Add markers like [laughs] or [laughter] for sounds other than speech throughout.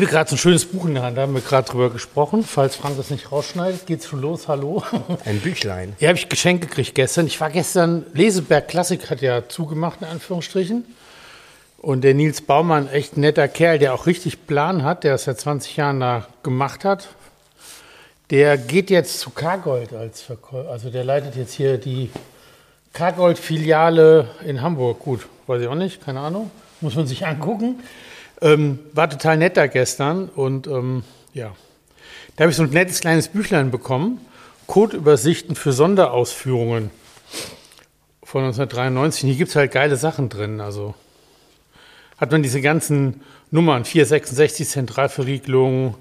Habe hier gerade so ein schönes Buch in der Hand, da haben wir gerade drüber gesprochen. Falls Frank das nicht rausschneidet, geht's schon los. Hallo. Ein Büchlein. Hier habe ich Geschenk gekriegt gestern. Ich war gestern, Leseberg Klassik hat ja zugemacht, in Anführungsstrichen. Und der Nils Baumann, echt netter Kerl, der auch richtig Plan hat, der es seit 20 Jahren da gemacht hat. Der geht jetzt zu Cargold als Verkäufer. Also der leitet jetzt hier die Cargold-Filiale in Hamburg. Gut, weiß ich auch nicht, keine Ahnung. Muss man sich angucken. Ähm, war total nett da gestern und ähm, ja, da habe ich so ein nettes kleines Büchlein bekommen. Codeübersichten für Sonderausführungen von 1993. Hier gibt es halt geile Sachen drin. Also hat man diese ganzen Nummern, 466 Zentralverriegelung,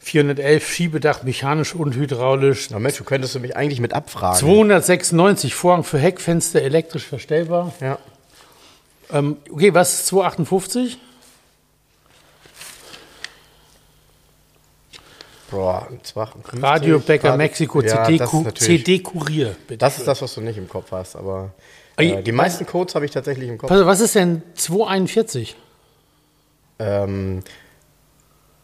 411 Schiebedach mechanisch und hydraulisch. Na Mensch, du könntest du mich eigentlich mit abfragen. 296 Vorhang für Heckfenster elektrisch verstellbar. Ja. Ähm, okay, was ist 258? Boah, 52, Radio Bäcker Mexiko Ja, CD, CD Kurier. Bitte. Das ist das, was du nicht im Kopf hast, aber äh, die meisten Codes habe ich tatsächlich im Kopf. Auf, was ist denn 241? Ähm,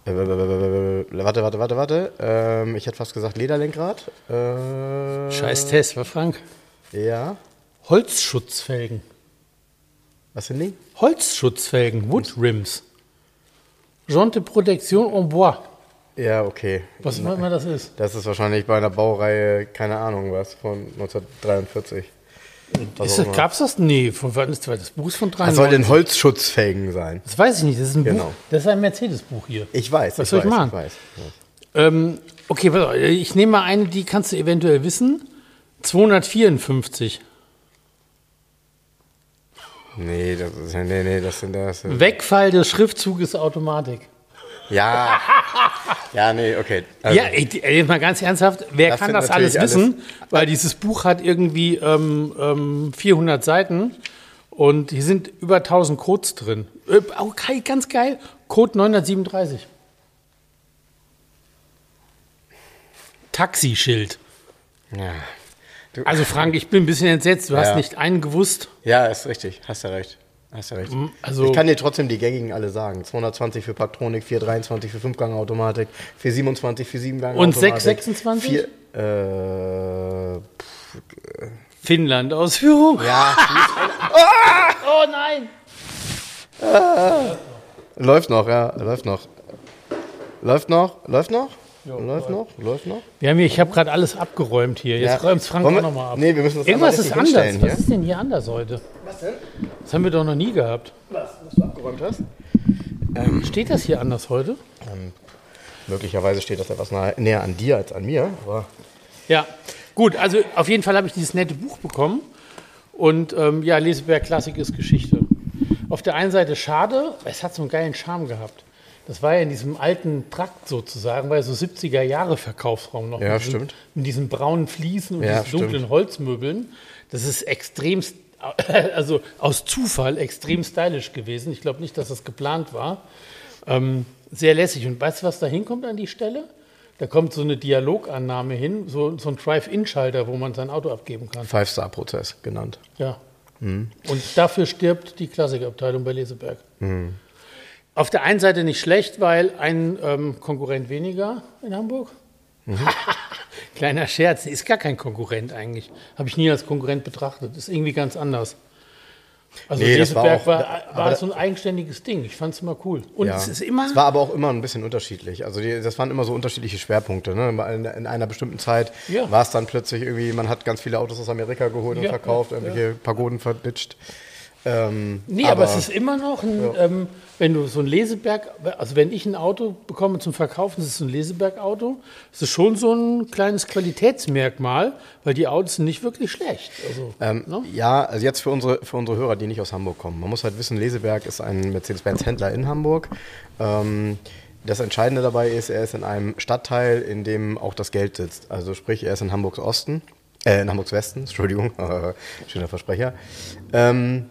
äh, warte, warte, warte, warte. Ähm, ich hätte fast gesagt Lederlenkrad. Äh, Scheiß Test, war Frank? Ja. Holzschutzfelgen. Was sind die? Holzschutzfelgen, Wood Rims. Jante Protection en bois. Ja, okay. Was immer das ist. Das ist wahrscheinlich bei einer Baureihe, keine Ahnung was, von 1943. Was ist auch das, immer. gab's das? Nee, von wann ist das? Das Buch ist von Was 93. soll denn Holzschutzfelgen sein? Das weiß ich nicht. Das ist ein Genau. Buch. Das ist ein Mercedes-Buch hier. Ich weiß, Was ich soll ich weiß, machen? ich weiß. Ähm, okay, pass auf, ich nehme mal eine, die kannst du eventuell wissen. 254. Nee, das ist, nee, nee, das sind das. Wegfall des Schriftzuges Automatik. Ja. Ja, nee, okay. Also, ja, ey, mal ganz ernsthaft, wer Das kann das alles wissen? Weil dieses Buch hat irgendwie ähm, ähm, 400 Seiten und hier sind über 1000 Codes drin. Äh, Okay, ganz geil. Code 937. Taxischild. ja. Du, Also Frank, ich bin ein bisschen entsetzt. Du hast Ja. nicht einen gewusst. ja, ist richtig. Hast ja recht. Hast ja recht. also- ich kann dir trotzdem die gängigen alle sagen. 220 für Patronik, 423 für 5-Gang-Automatik, 427 für 7-Gang-Automatik. Und 626? Vier, äh, Finnland-Ausführung. ja, [laughs] Oh nein! läuft noch, ja, läuft noch. Läuft noch, läuft noch? läuft noch, läuft noch. Wir haben hier, ich habe gerade alles abgeräumt hier. Jetzt Ja. räumt Frank auch nochmal ab. Nee, wir müssen das Irgendwas ist anders. hinstellen Was hier. ist denn hier anders heute? Was denn? Das haben wir doch noch nie gehabt. Was, was du abgeräumt hast? Steht das hier anders heute? Möglicherweise steht das etwas nahe, näher an dir als an mir, aber Ja, gut. Also auf jeden Fall habe ich dieses nette Buch bekommen. Und ähm, ja, Leseberg Klassik ist Geschichte. Auf der einen Seite schade, es hat so einen geilen Charme gehabt. Das war ja in diesem alten Trakt sozusagen, war ja so 70er Jahre Verkaufsraum noch. Ja, mit diesen, stimmt. Mit diesen braunen Fliesen und Ja, diesen dunklen stimmt. Holzmöbeln. Das ist extremst, [coughs] also aus Zufall extrem stylisch gewesen. Ich glaube nicht, dass das geplant war. Ähm, sehr lässig. Und weißt du, was da hinkommt an die Stelle? Da kommt so eine Dialogannahme hin, so, so ein Drive-In-Schalter, wo man sein Auto abgeben kann. Five-Star-Prozess genannt. Ja. Mhm. Und dafür stirbt die Klassikabteilung bei Leseberg. Auf der einen Seite nicht schlecht, weil ein ähm, Konkurrent weniger in Hamburg. Mhm. [laughs] Kleiner Scherz, ist gar kein Konkurrent eigentlich. Habe ich nie als Konkurrent betrachtet. Ist irgendwie ganz anders. Also Nee, das war auch- war, war, so ein eigenständiges Ding. Ich fand es immer cool. Und Ja. es ist immer. Es war aber auch immer ein bisschen unterschiedlich. Also die, das waren immer so unterschiedliche Schwerpunkte. Ne? In, in einer bestimmten Zeit Ja. war es dann plötzlich irgendwie, man hat ganz viele Autos aus Amerika geholt und Ja, verkauft, irgendwelche Pagoden verditscht. Ähm, Nee, aber, es ist immer noch ein, ähm, wenn du so ein Leseberg, also wenn ich ein Auto bekomme zum Verkaufen, das ist ein Leseberg-Auto, ist es schon so ein kleines Qualitätsmerkmal, weil die Autos sind nicht wirklich schlecht. Also, Ähm, ne? Ja, also jetzt für unsere, für unsere Hörer, die nicht aus Hamburg kommen. Man muss halt wissen, Leseberg ist ein Mercedes-Benz-Händler in Hamburg. Ähm, das Entscheidende dabei ist, er ist in einem Stadtteil, in dem auch das Geld sitzt. Also sprich, er ist in Hamburgs Osten, äh, in Hamburgs Westen, [laughs] Entschuldigung, [laughs] schöner Versprecher. Ähm,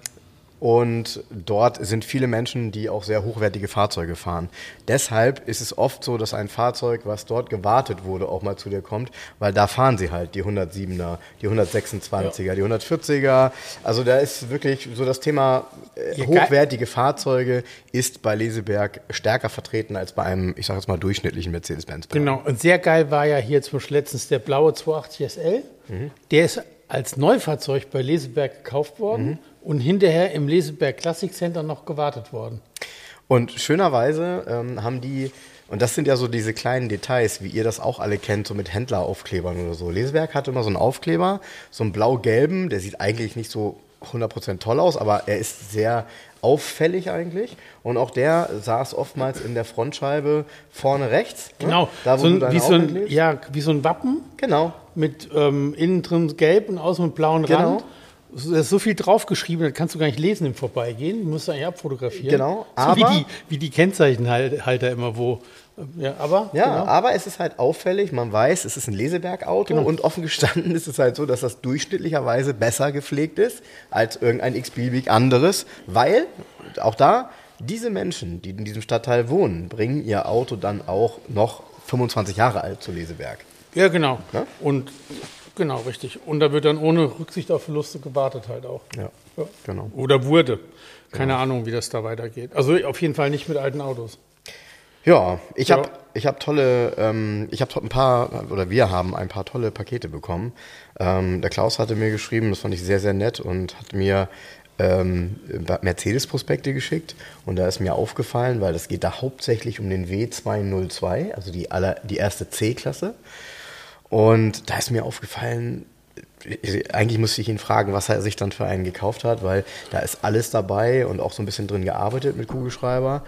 und dort sind viele Menschen, die auch sehr hochwertige Fahrzeuge fahren. Deshalb ist es oft so, dass ein Fahrzeug, was dort gewartet wurde, auch mal zu dir kommt, weil da fahren sie halt die 107er, die 126er, die 140er. Also da ist wirklich so das Thema äh, Ja, hochwertige Fahrzeuge ist bei Leseberg stärker vertreten als bei einem, ich sage jetzt mal, durchschnittlichen Mercedes-Benz. Genau, und sehr geil war ja hier zum Beispiel letztens der blaue 280 SL. Mhm. Der ist als Neufahrzeug bei Leseberg gekauft worden Mhm. Und hinterher im Leseberg Classic Center noch gewartet worden. Und schönerweise ähm, haben die, und das sind ja so diese kleinen Details, wie ihr das auch alle kennt, so mit Händleraufklebern oder so. Leseberg hat immer so einen Aufkleber, so einen blau-gelben, der sieht eigentlich nicht so 100% toll aus, aber er ist sehr auffällig eigentlich. Und auch der saß oftmals in der Frontscheibe vorne rechts. ne? Genau, Da, wo so ein, wie, so ein, ja, wie so ein Wappen Genau. mit ähm, innen drin gelb und außen mit blauen Genau. Rand. Da ist so viel draufgeschrieben, das kannst du gar nicht lesen im Vorbeigehen. Die musst du eigentlich abfotografieren. Genau, so wie aber- die, wie die Kennzeichenhalter immer wo. Ja, aber Ja, genau. aber es ist halt auffällig, man weiß, es ist ein Leseberg-Auto und offen gestanden ist es halt so, dass das durchschnittlicherweise besser gepflegt ist als irgendein x-beliebig anderes, weil auch da diese Menschen, die in diesem Stadtteil wohnen, bringen ihr Auto dann auch noch 25 Jahre alt zu Leseberg. Ja, genau. Ne? Und genau, richtig. Und da wird dann ohne Rücksicht auf Verluste gewartet halt auch. Ja, Ja. genau. Oder wurde. Keine Ahnung, wie das da weitergeht. Also auf jeden Fall nicht mit alten Autos. Ja, ich Ja. habe ich hab tolle, ähm, ich habe ein paar, oder wir haben ein paar tolle Pakete bekommen. Ähm, der Klaus hatte mir geschrieben, das fand ich sehr, sehr nett und hat mir ähm, Mercedes-Prospekte geschickt. Und da ist mir aufgefallen, weil es geht da hauptsächlich um den W202, also die, aller, die erste C-Klasse. Und da ist mir aufgefallen, eigentlich musste ich ihn fragen, was er sich dann für einen gekauft hat, weil da ist alles dabei und auch so ein bisschen drin gearbeitet mit Kugelschreiber.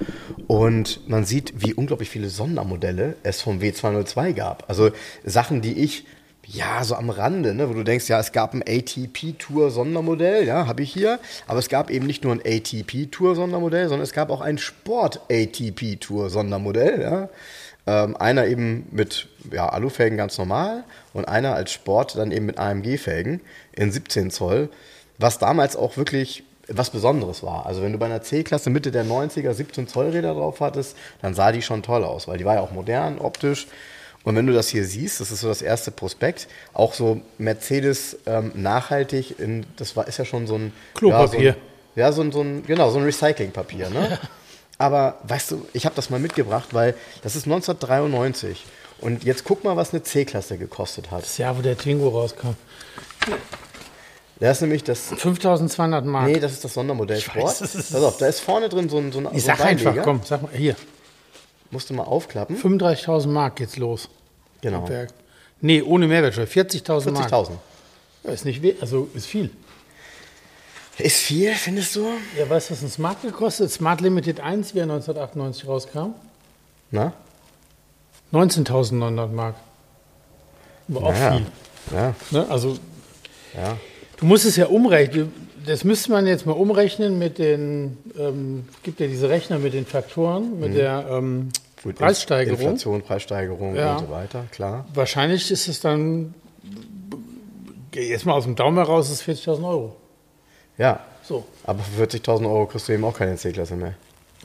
Und man sieht, wie unglaublich viele Sondermodelle es vom W202 gab. Also Sachen, die ich ja, so am Rande, ne, wo du denkst, ja, es gab ein ATP-Tour Sondermodell, ja, habe ich hier, aber es gab eben nicht nur ein ATP-Tour Sondermodell, sondern es gab auch ein Sport-ATP-Tour Sondermodell, ja. Ähm, einer eben mit ja, Alufelgen ganz normal und einer als Sport dann eben mit AMG-Felgen in 17 Zoll, was damals auch wirklich was Besonderes war. Also wenn du bei einer C-Klasse Mitte der 90er 17 Zoll Räder drauf hattest, dann sah die schon toll aus, weil die war ja auch modern, optisch. Und wenn du das hier siehst, das ist so das erste Prospekt, auch so Mercedes ähm, nachhaltig, in, das war, ist ja schon so ein Klopapier. Ja, so ein, ja, so ein, so ein genau, so ein Recyclingpapier, ne? [laughs] Aber weißt du, ich habe das mal mitgebracht, weil das ist 1993. Und jetzt guck mal, was eine C-Klasse gekostet hat. Das Jahr, wo der Twingo rauskam. Das ist nämlich das. 5200 Mark. Nee, das ist das Sondermodell Ich weiß, Sport. das ist- Pass auf, da ist vorne drin so ein, so ein, ich so ein sag einfach, Beinleger. komm, sag mal, hier. Musst du mal aufklappen. 35.000 Mark geht's los. Genau. Nee, ohne Mehrwertsteuer. 40.000 Mark. 40.000. Ja, ist nicht we also ist viel. Ist viel, findest du? Ja, weißt du, was ein Smart gekostet? Smart Limited 1, wie er 1998 rauskam? Na? 19.900 Mark. War auch Naja. viel. Ja, Ne? Also ja. Du musst es ja umrechnen. Das müsste man jetzt mal umrechnen mit den, ähm, gibt ja diese Rechner mit den Faktoren, mit der ähm, Preissteigerung. Inflation, Preissteigerung Ja. und so weiter, klar. Wahrscheinlich ist es dann, jetzt mal aus dem Daumen heraus, ist 40.000 Euro. Ja, So, aber für 40.000 Euro kriegst du eben auch keine C-Klasse mehr.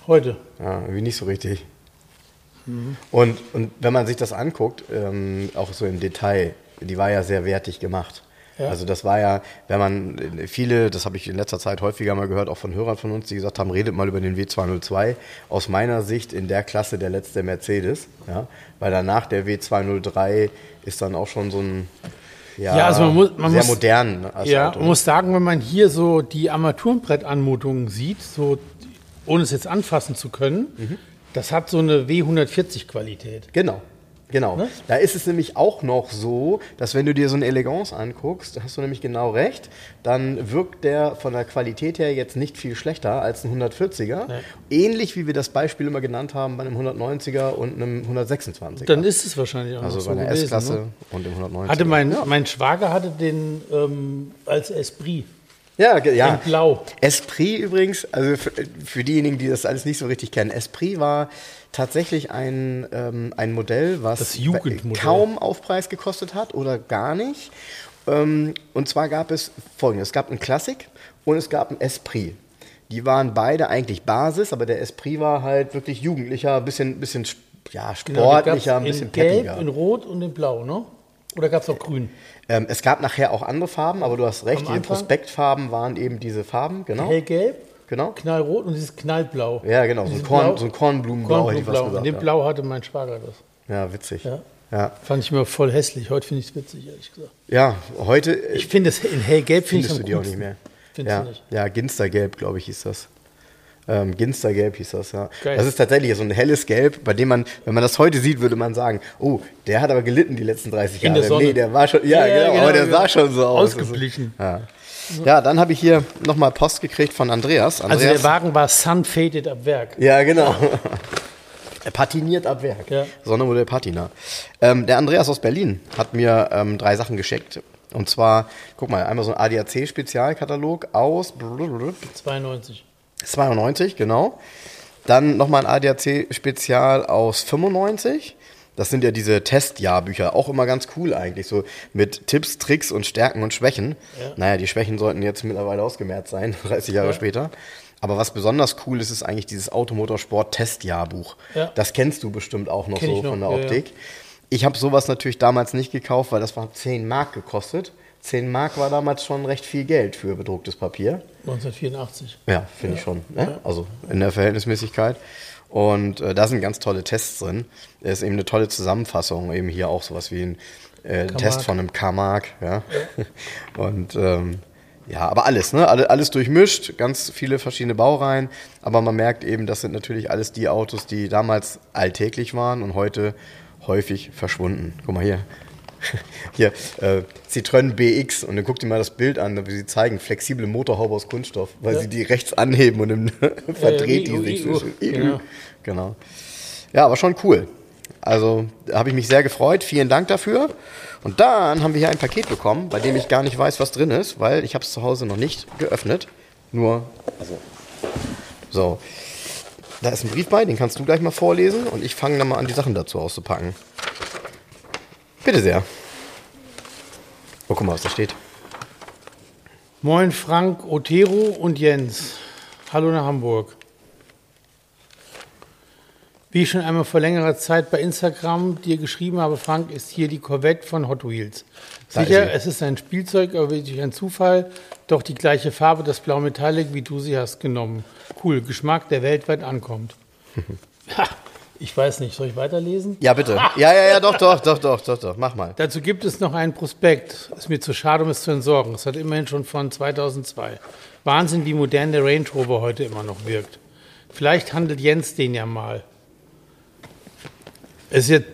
heute. Ja, irgendwie nicht so richtig. Und, und wenn man sich das anguckt, ähm, auch so im Detail, die war ja sehr wertig gemacht. Ja. Also das war ja, wenn man viele, das habe ich in letzter Zeit häufiger mal gehört, auch von Hörern von uns, die gesagt haben, redet mal über den W202. Aus meiner Sicht in der Klasse der letzte Mercedes, ja, weil danach der W203 ist dann auch schon so ein ja, Ja, also man muss- man sehr muss- modern Ja, Auto. man muss sagen, wenn man hier so die Armaturenbrettanmutungen sieht, so ohne es jetzt anfassen zu können, Mhm. das hat so eine W140-Qualität. Genau. Genau. Ne? Da ist es nämlich auch noch so, dass wenn du dir so eine Elegance anguckst, hast du nämlich genau recht, dann wirkt der von der Qualität her jetzt nicht viel schlechter als ein 140er. Nee. Ähnlich wie wir das Beispiel immer genannt haben bei einem 190er und einem 126er. Dann ist es wahrscheinlich auch also noch bei so einer gewesen, S-Klasse Ne? und dem 190er. Hatte mein, ja. mein Schwager hatte den ähm, als Esprit. Ja, ja. In Blau. Esprit übrigens, also für, für diejenigen, die das alles nicht so richtig kennen, Esprit war tatsächlich ein, ähm, ein Modell, was kaum Aufpreis gekostet hat oder gar nicht. Ähm, und zwar gab es folgendes: Es gab einen Classic und es gab einen Esprit. Die waren beide eigentlich Basis, aber der Esprit war halt wirklich jugendlicher, ein bisschen, bisschen ja, Genau, sportlicher, ein bisschen in Gelb, peppiger. in Rot und in Blau, ne? Oder gab es auch Grün? Ähm, es gab nachher auch andere Farben, aber du hast recht, Am die? Prospektfarben waren eben diese Farben, genau. Hellgelb, genau. knallrot und dieses knallblau. Ja, genau, so ein, Korn, Blau- so ein Kornblumenblau hätte ich gesagt. In dem ja. Blau hatte mein Schwager das. ja, witzig. Ja. Ja. Fand ich immer voll hässlich. Heute finde ich es witzig, ehrlich gesagt. ja, heute Ich finde es in hellgelb finde ich findest du die auch nicht mehr. Findest ja, du nicht? ja, Ginstergelb, glaube ich, hieß das. Ähm, Ginstergelb hieß das, ja. Geil. Das ist tatsächlich so ein helles Gelb, bei dem man, wenn man das heute sieht, würde man sagen, oh, der hat aber gelitten die letzten 30 In Jahre. der Sonne. Nee, der war schon, ja, Ja, ja, genau, genau, aber der genau. sah schon so aus. Ausgeblichen. Ja. Ja, dann habe ich hier nochmal Post gekriegt von Andreas. Also Andreas der Wagen war sun-faded ab Werk. Ja, genau. [laughs] Er patiniert ab Werk. Ja. Sondermodell Patina. Ähm, der Andreas aus Berlin hat mir ähm, drei Sachen geschickt. Und zwar, guck mal, einmal so ein ADAC-Spezialkatalog aus 92. 92, genau. Dann nochmal ein ADAC-Spezial aus 95. Das sind ja diese Testjahrbücher, auch immer ganz cool eigentlich, so mit Tipps, Tricks und Stärken und Schwächen. Ja. Naja, die Schwächen sollten jetzt mittlerweile ausgemerzt sein, [laughs] 30 Jahre Ja. später. Aber was besonders cool ist, ist eigentlich dieses Automotorsport-Testjahrbuch. Ja. Das kennst du bestimmt auch noch Kenn so noch, von der ja, ja. Optik. Ich habe sowas natürlich damals nicht gekauft, weil das war 10 Mark gekostet. 10 Mark war damals schon recht viel Geld für bedrucktes Papier. 1984. Ja, finde ich schon. Ne? Also in der Verhältnismäßigkeit. Und äh, da sind ganz tolle Tests drin. Es ist eben eine tolle Zusammenfassung. Eben hier auch sowas wie ein äh, Test von einem K-Mark. Ja? [laughs] Und ähm, ja, aber alles, ne? Alle, alles durchmischt, ganz viele verschiedene Baureihen. Aber man merkt eben, das sind natürlich alles die Autos, die damals alltäglich waren und heute häufig verschwunden. Guck mal hier. [laughs] Hier, äh, Citroën BX und dann guck dir mal das Bild an, wie sie zeigen, flexible Motorhaube aus Kunststoff, weil sie die rechts anheben und dann [laughs] verdreht die IU, sich. IU, genau. genau. Ja, aber schon cool. Also habe ich mich sehr gefreut. Vielen Dank dafür. Und dann haben wir hier ein Paket bekommen, bei dem ich gar nicht weiß, was drin ist, weil ich habe es zu Hause noch nicht geöffnet. Nur, also, so. Da ist ein Brief bei, den kannst du gleich mal vorlesen und ich fange dann mal an, die Sachen dazu auszupacken. Bitte sehr. Oh, guck mal, was da steht. Moin Frank, Otero und Jens. Hallo nach Hamburg. Wie ich schon einmal vor längerer Zeit bei Instagram dir geschrieben habe, Frank, ist hier die Corvette von Hot Wheels. Ist Sicher, sie. es ist ein Spielzeug, aber durch ein Zufall doch die gleiche Farbe, das Blau Metallic, wie du sie hast genommen. Cool, Geschmack, der weltweit ankommt. [laughs] ha, ich weiß nicht, soll ich weiterlesen? Ja, bitte. Ja, ja, ja, doch, doch, doch, doch, doch, doch. Mach mal. Dazu gibt es noch einen Prospekt. Ist mir zu schade, um es zu entsorgen. Es hat immerhin schon von 2002. Wahnsinn, wie modern der Range Rover heute immer noch wirkt. Vielleicht handelt Jens den ja mal. Es ist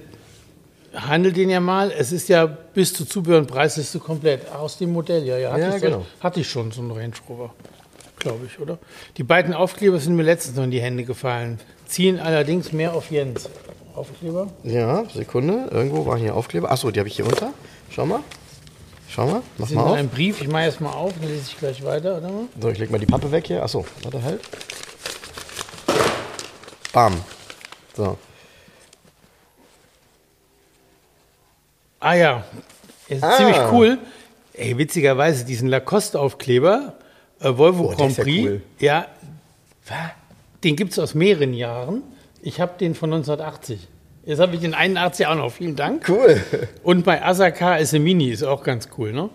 ja, handelt den ja mal. Es ist ja bis zu Zubehör und Preisliste komplett. Aus dem Modell, ja. ja, hatte, Ja, ich, so- genau. hatte ich schon so einen Range Rover. Glaube ich, oder? Die beiden Aufkleber sind mir letztens noch in die Hände gefallen. Ziehen allerdings mehr auf Jens. Aufkleber? Ja, Sekunde. Irgendwo waren hier Aufkleber. Achso, die habe ich hier unter. Schau mal. Schau mal. Mach mal auf. einem Brief. Ich mache erst mal auf, dann lese ich gleich weiter, oder? So, ich leg mal die Pappe weg hier. Achso, warte halt. Bam. So. Ah ja, ist Ah. ziemlich cool. Ey, witzigerweise, diesen Lacoste-Aufkleber, äh, Volvo der Grand ist ja Prix, cool. ja, den gibt es aus mehreren Jahren. Ich habe den von 1980. Jetzt habe ich den 81 auch noch, vielen Dank. Cool. Und bei Asaka ist Mini, ist auch ganz cool, ne?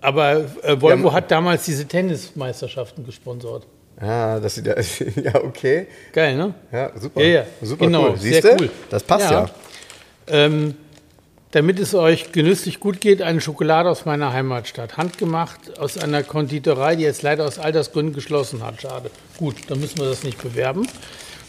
Aber äh, Volvo Ja, hat damals diese Tennismeisterschaften gesponsert. Ah, das sieht ja, [laughs] ja okay. Geil, ne? Ja, super. Ja, ja. Super Genau, cool. sehr Siehst du? cool. Das passt ja. Ja. Ähm, damit es euch genüsslich gut geht, eine Schokolade aus meiner Heimatstadt. Handgemacht aus einer Konditorei, die jetzt leider aus Altersgründen geschlossen hat. Schade. Gut, dann müssen wir das nicht bewerben.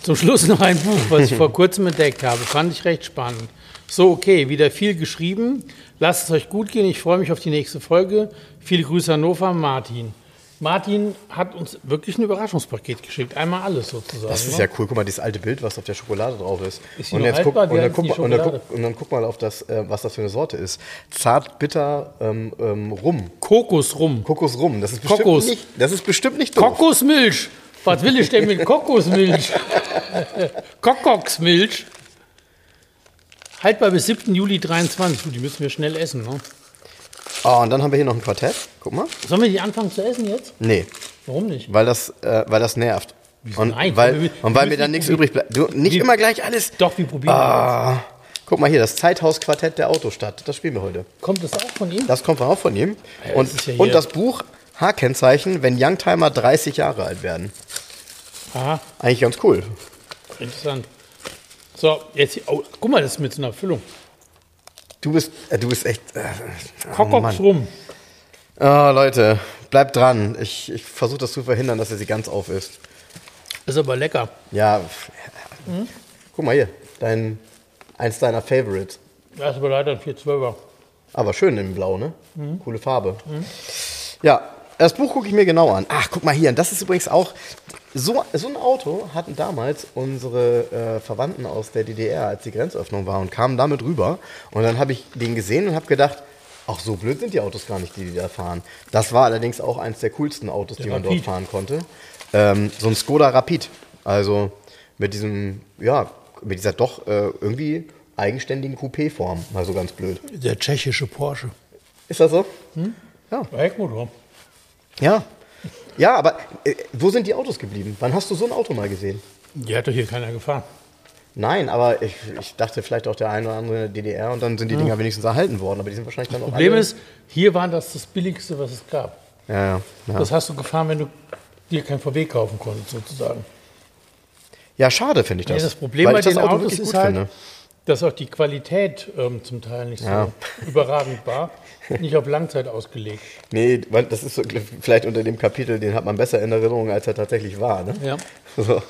Zum Schluss noch ein Buch, was ich [laughs] vor kurzem entdeckt habe. Fand ich recht spannend. So, okay, wieder viel geschrieben. Lasst es euch gut gehen. Ich freue mich auf die nächste Folge. Viele Grüße Hannover, Martin. Martin hat uns wirklich ein Überraschungspaket geschickt. Einmal alles sozusagen. Das ist ne? ja cool. Guck mal, dieses alte Bild, was auf der Schokolade drauf ist. Ist und, jetzt guck, und, dann guck, mal- und, dann guck, und dann guck mal auf das, äh, was das für eine Sorte ist. Zart, bitter, ähm, ähm, Rum. Kokos rum. Kokos Rum. Das ist bestimmt Kokos. nicht, das ist bestimmt nicht doof. Kokosmilch. Was will ich denn mit [laughs] Kokosmilch? Kokoksmilch. Haltbar bis 7. Juli 23. Du, die müssen wir schnell essen. Ne? Oh, und dann haben wir hier noch ein Quartett. Guck mal. Sollen wir die anfangen zu essen jetzt? Nee, Warum nicht? weil das, äh, weil das nervt. Und Nein, weil, wir- und weil mir dann nicht nichts übrig bleibt. Du, nicht Wir- immer gleich alles. Doch, wir probieren. Ah, guck mal hier, das Zeithaus-Quartett der Autostadt. Das spielen wir heute. Kommt das auch von ihm? Das kommt auch von ihm. Ja, und, das ja und das Buch H-Kennzeichen, wenn Youngtimer 30 Jahre alt werden. Aha, Eigentlich ganz cool. interessant. So, jetzt hier. Oh, guck mal, das ist mit so einer Füllung. Du bist, äh, du bist echt. Äh, oh rum. Oh, Leute, bleibt dran. Ich, ich versuche das zu verhindern, dass er sie ganz auf ist. Ist aber lecker. Ja. pff, Guck mal hier, dein, eins deiner Favorites. Das ist aber leider ein 412er. Aber schön in Blau, ne? Coole Farbe. Ja, das Buch gucke ich mir genau an. Ach, guck mal hier, und das ist übrigens auch. So, so ein Auto hatten damals unsere äh, Verwandten aus der DDR, als die Grenzöffnung war, und kamen damit rüber. Und dann habe ich den gesehen und habe gedacht, ach, so blöd sind die Autos gar nicht, die die da fahren. Das war allerdings auch eins der coolsten Autos, die man dort Rapid. fahren konnte. Ähm, so ein Skoda Rapid. Also mit diesem, ja, mit dieser doch äh, irgendwie eigenständigen Coupé-Form. Mal so ganz blöd. Der tschechische Porsche. Ist das so? Heckmotor. Ja. Ja, aber äh, wo sind die Autos geblieben? Wann hast du so ein Auto mal gesehen? Die hat doch hier keiner gefahren. Nein, aber ich, ich dachte vielleicht auch der eine oder andere in der DDR und dann sind die Dinger wenigstens erhalten worden, aber die sind wahrscheinlich dann auch Problem alle- ist, hier war das das Billigste, was es gab. Ja, ja. Ja, Das hast du gefahren, wenn du dir kein VW kaufen konntest, sozusagen. ja schade finde ich das. Ja, das Problem bei das den Auto Autos ist halt, finde. dass auch die Qualität ähm, zum Teil nicht so Ja. überragend war. [laughs] Nicht auf Langzeit ausgelegt. [laughs] Nee, weil das ist so, vielleicht unter dem Kapitel, den hat man besser in Erinnerung, als er tatsächlich war. Ne? Ja. [laughs] So.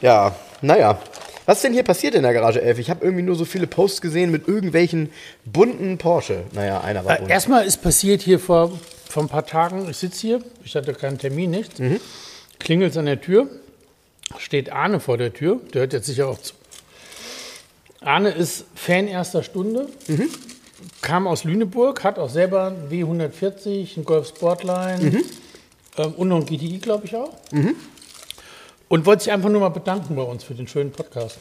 Ja, naja. Was ist denn hier passiert in der Garage 11? Ich habe irgendwie nur so viele Posts gesehen mit irgendwelchen bunten Porsche. Naja, einer war Äh, bunt. erstmal ist passiert hier vor, vor ein paar Tagen, ich sitze hier, ich hatte keinen Termin, nichts. Mhm. Klingelt an der Tür, steht Arne vor der Tür, der hört jetzt sicher auch zu. Arne ist Fan erster Stunde, Mhm. Kam aus Lüneburg, hat auch selber einen W140, einen Golf Sportline Mhm. ähm, und noch einen GTI, glaube ich auch. Und wollte sich einfach nur mal bedanken bei uns für den schönen Podcast.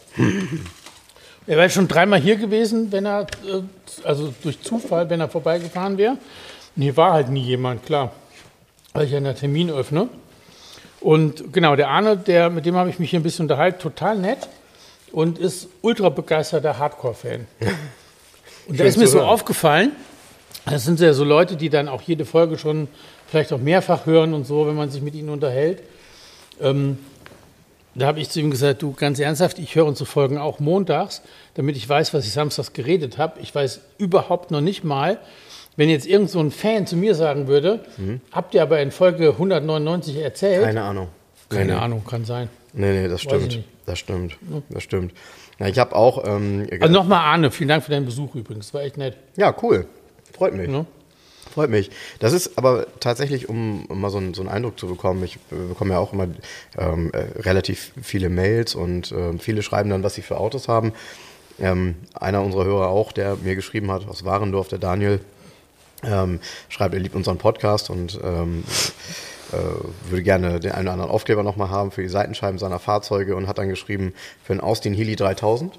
Er wäre schon dreimal hier gewesen, wenn er, äh, also durch Zufall, wenn er vorbeigefahren wäre. Und hier war halt nie jemand, klar, weil ich ja einen Termin öffne. Und genau, der Arne, der, mit dem habe ich mich hier ein bisschen unterhalten, total nett und ist ultra begeisterter Hardcore-Fan. [laughs] Und da ist mir so hören. aufgefallen, das sind ja so Leute, die dann auch jede Folge schon vielleicht auch mehrfach hören und so, wenn man sich mit ihnen unterhält. Ähm, da habe ich zu ihm gesagt, du ganz ernsthaft, ich höre unsere Folgen auch montags, damit ich weiß, was ich samstags geredet habe. Ich weiß überhaupt noch nicht mal, wenn jetzt irgend so ein Fan zu mir sagen würde, habt ihr aber in Folge 199 erzählt? Mhm. Keine Ahnung. Keine nee. Ahnung, kann sein. Nee, nee, das stimmt. Das stimmt. Das stimmt. Ja, ich habe auch. Ähm, Also nochmal Arne, vielen Dank für deinen Besuch übrigens, war echt nett. ja, cool. Freut mich. Ne? Freut mich. Das ist aber tatsächlich, um, um mal so einen, so einen Eindruck zu bekommen, ich äh, bekomme ja auch immer ähm, äh, relativ viele Mails und ähm, viele schreiben dann, was sie für Autos haben. Ähm, einer unserer Hörer auch, der mir geschrieben hat, aus Warendorf, der Daniel, ähm, schreibt, er liebt unseren Podcast und ähm, äh, würde gerne den einen oder anderen Aufkleber nochmal haben für die Seitenscheiben seiner Fahrzeuge und hat dann geschrieben, für einen Austin Healy 3000,